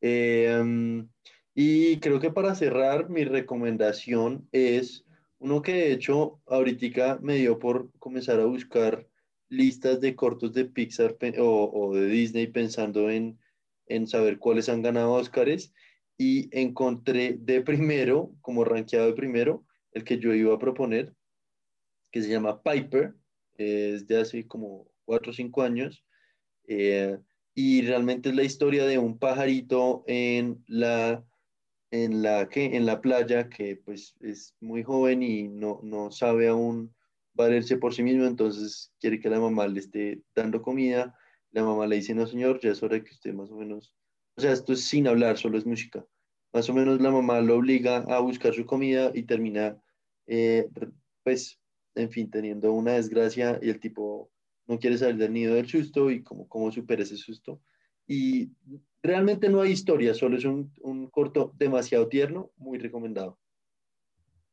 Em, y creo que para cerrar, mi recomendación es uno que de hecho ahorita me dio por comenzar a buscar listas de cortos de Pixar o, o de Disney pensando en, en saber cuáles han ganado Oscars y encontré de primero, como rankeado de primero, el que yo iba a proponer, que se llama Piper, es de hace como cuatro o cinco años, eh, y realmente es la historia de un pajarito en la, en la, que en la playa que pues es muy joven y no, no sabe aún valerse por sí mismo, entonces quiere que la mamá le esté dando comida, la mamá le dice, no señor, ya es hora que usted más o menos o sea, esto es sin hablar, solo es música. Más o menos la mamá lo obliga a buscar su comida y termina, eh, pues, en fin, teniendo una desgracia y el tipo no quiere salir del nido del susto y cómo, cómo supera ese susto. Y realmente no hay historia, solo es un, un corto demasiado tierno, muy recomendado.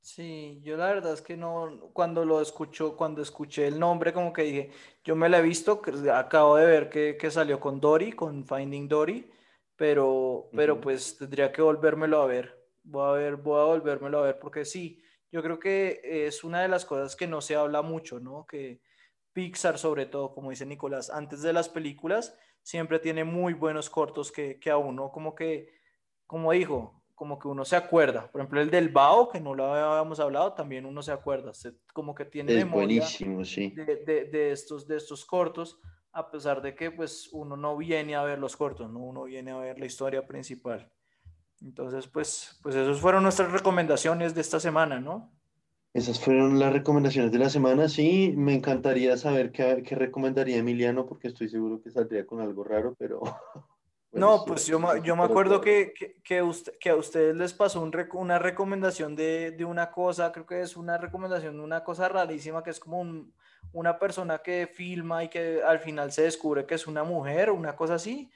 Sí, yo la verdad es que no, cuando lo escucho, cuando escuché el nombre, como que dije, yo me la he visto, acabo de ver que, que salió con Dory, con Finding Dory, pero, pero pues tendría que volvérmelo a ver. Voy a ver, voy a volvérmelo a ver porque sí, yo creo que es una de las cosas que no se habla mucho, ¿no? Que Pixar, sobre todo, como dice Nicolás, antes de las películas, siempre tiene muy buenos cortos que, que a uno como que, como dijo, como que uno se acuerda. Por ejemplo, el del Bao, que no lo habíamos hablado, también uno se acuerda. como que tiene es buenísimo, sí. de, de, de, estos, de estos cortos. a pesar de que pues uno no viene a ver los cortos, ¿no? uno viene a ver la historia principal. Entonces, pues, pues esas fueron nuestras recomendaciones de esta semana, ¿no? Esas fueron las recomendaciones de la semana. Sí, me encantaría saber qué, qué recomendaría Emiliano, porque estoy seguro que saldría con algo raro, pero... [LAUGHS] no, pues yo, yo me acuerdo que, que, que, usted, que a ustedes les pasó un una recomendación de, de, una cosa, creo que es una recomendación de una cosa rarísima, que es como un, una persona que filma y que al final se descubre que es una mujer, una cosa así.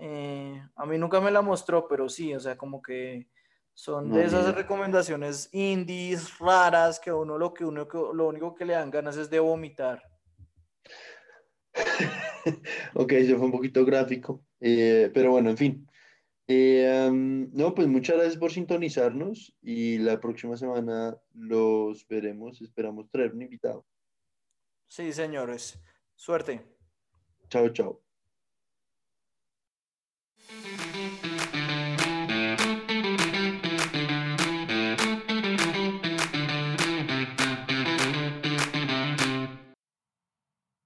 Eh, a mí nunca me la mostró, pero sí, o sea, como que son de esas recomendaciones indies raras que uno lo que uno lo único que le dan ganas es de vomitar. [LAUGHS] ok, eso fue un poquito gráfico, eh, pero bueno, en fin. Eh, no, pues muchas gracias por sintonizarnos y la próxima semana los veremos. Esperamos traer un invitado. Sí, señores. Suerte. Chao, chao. Thank you.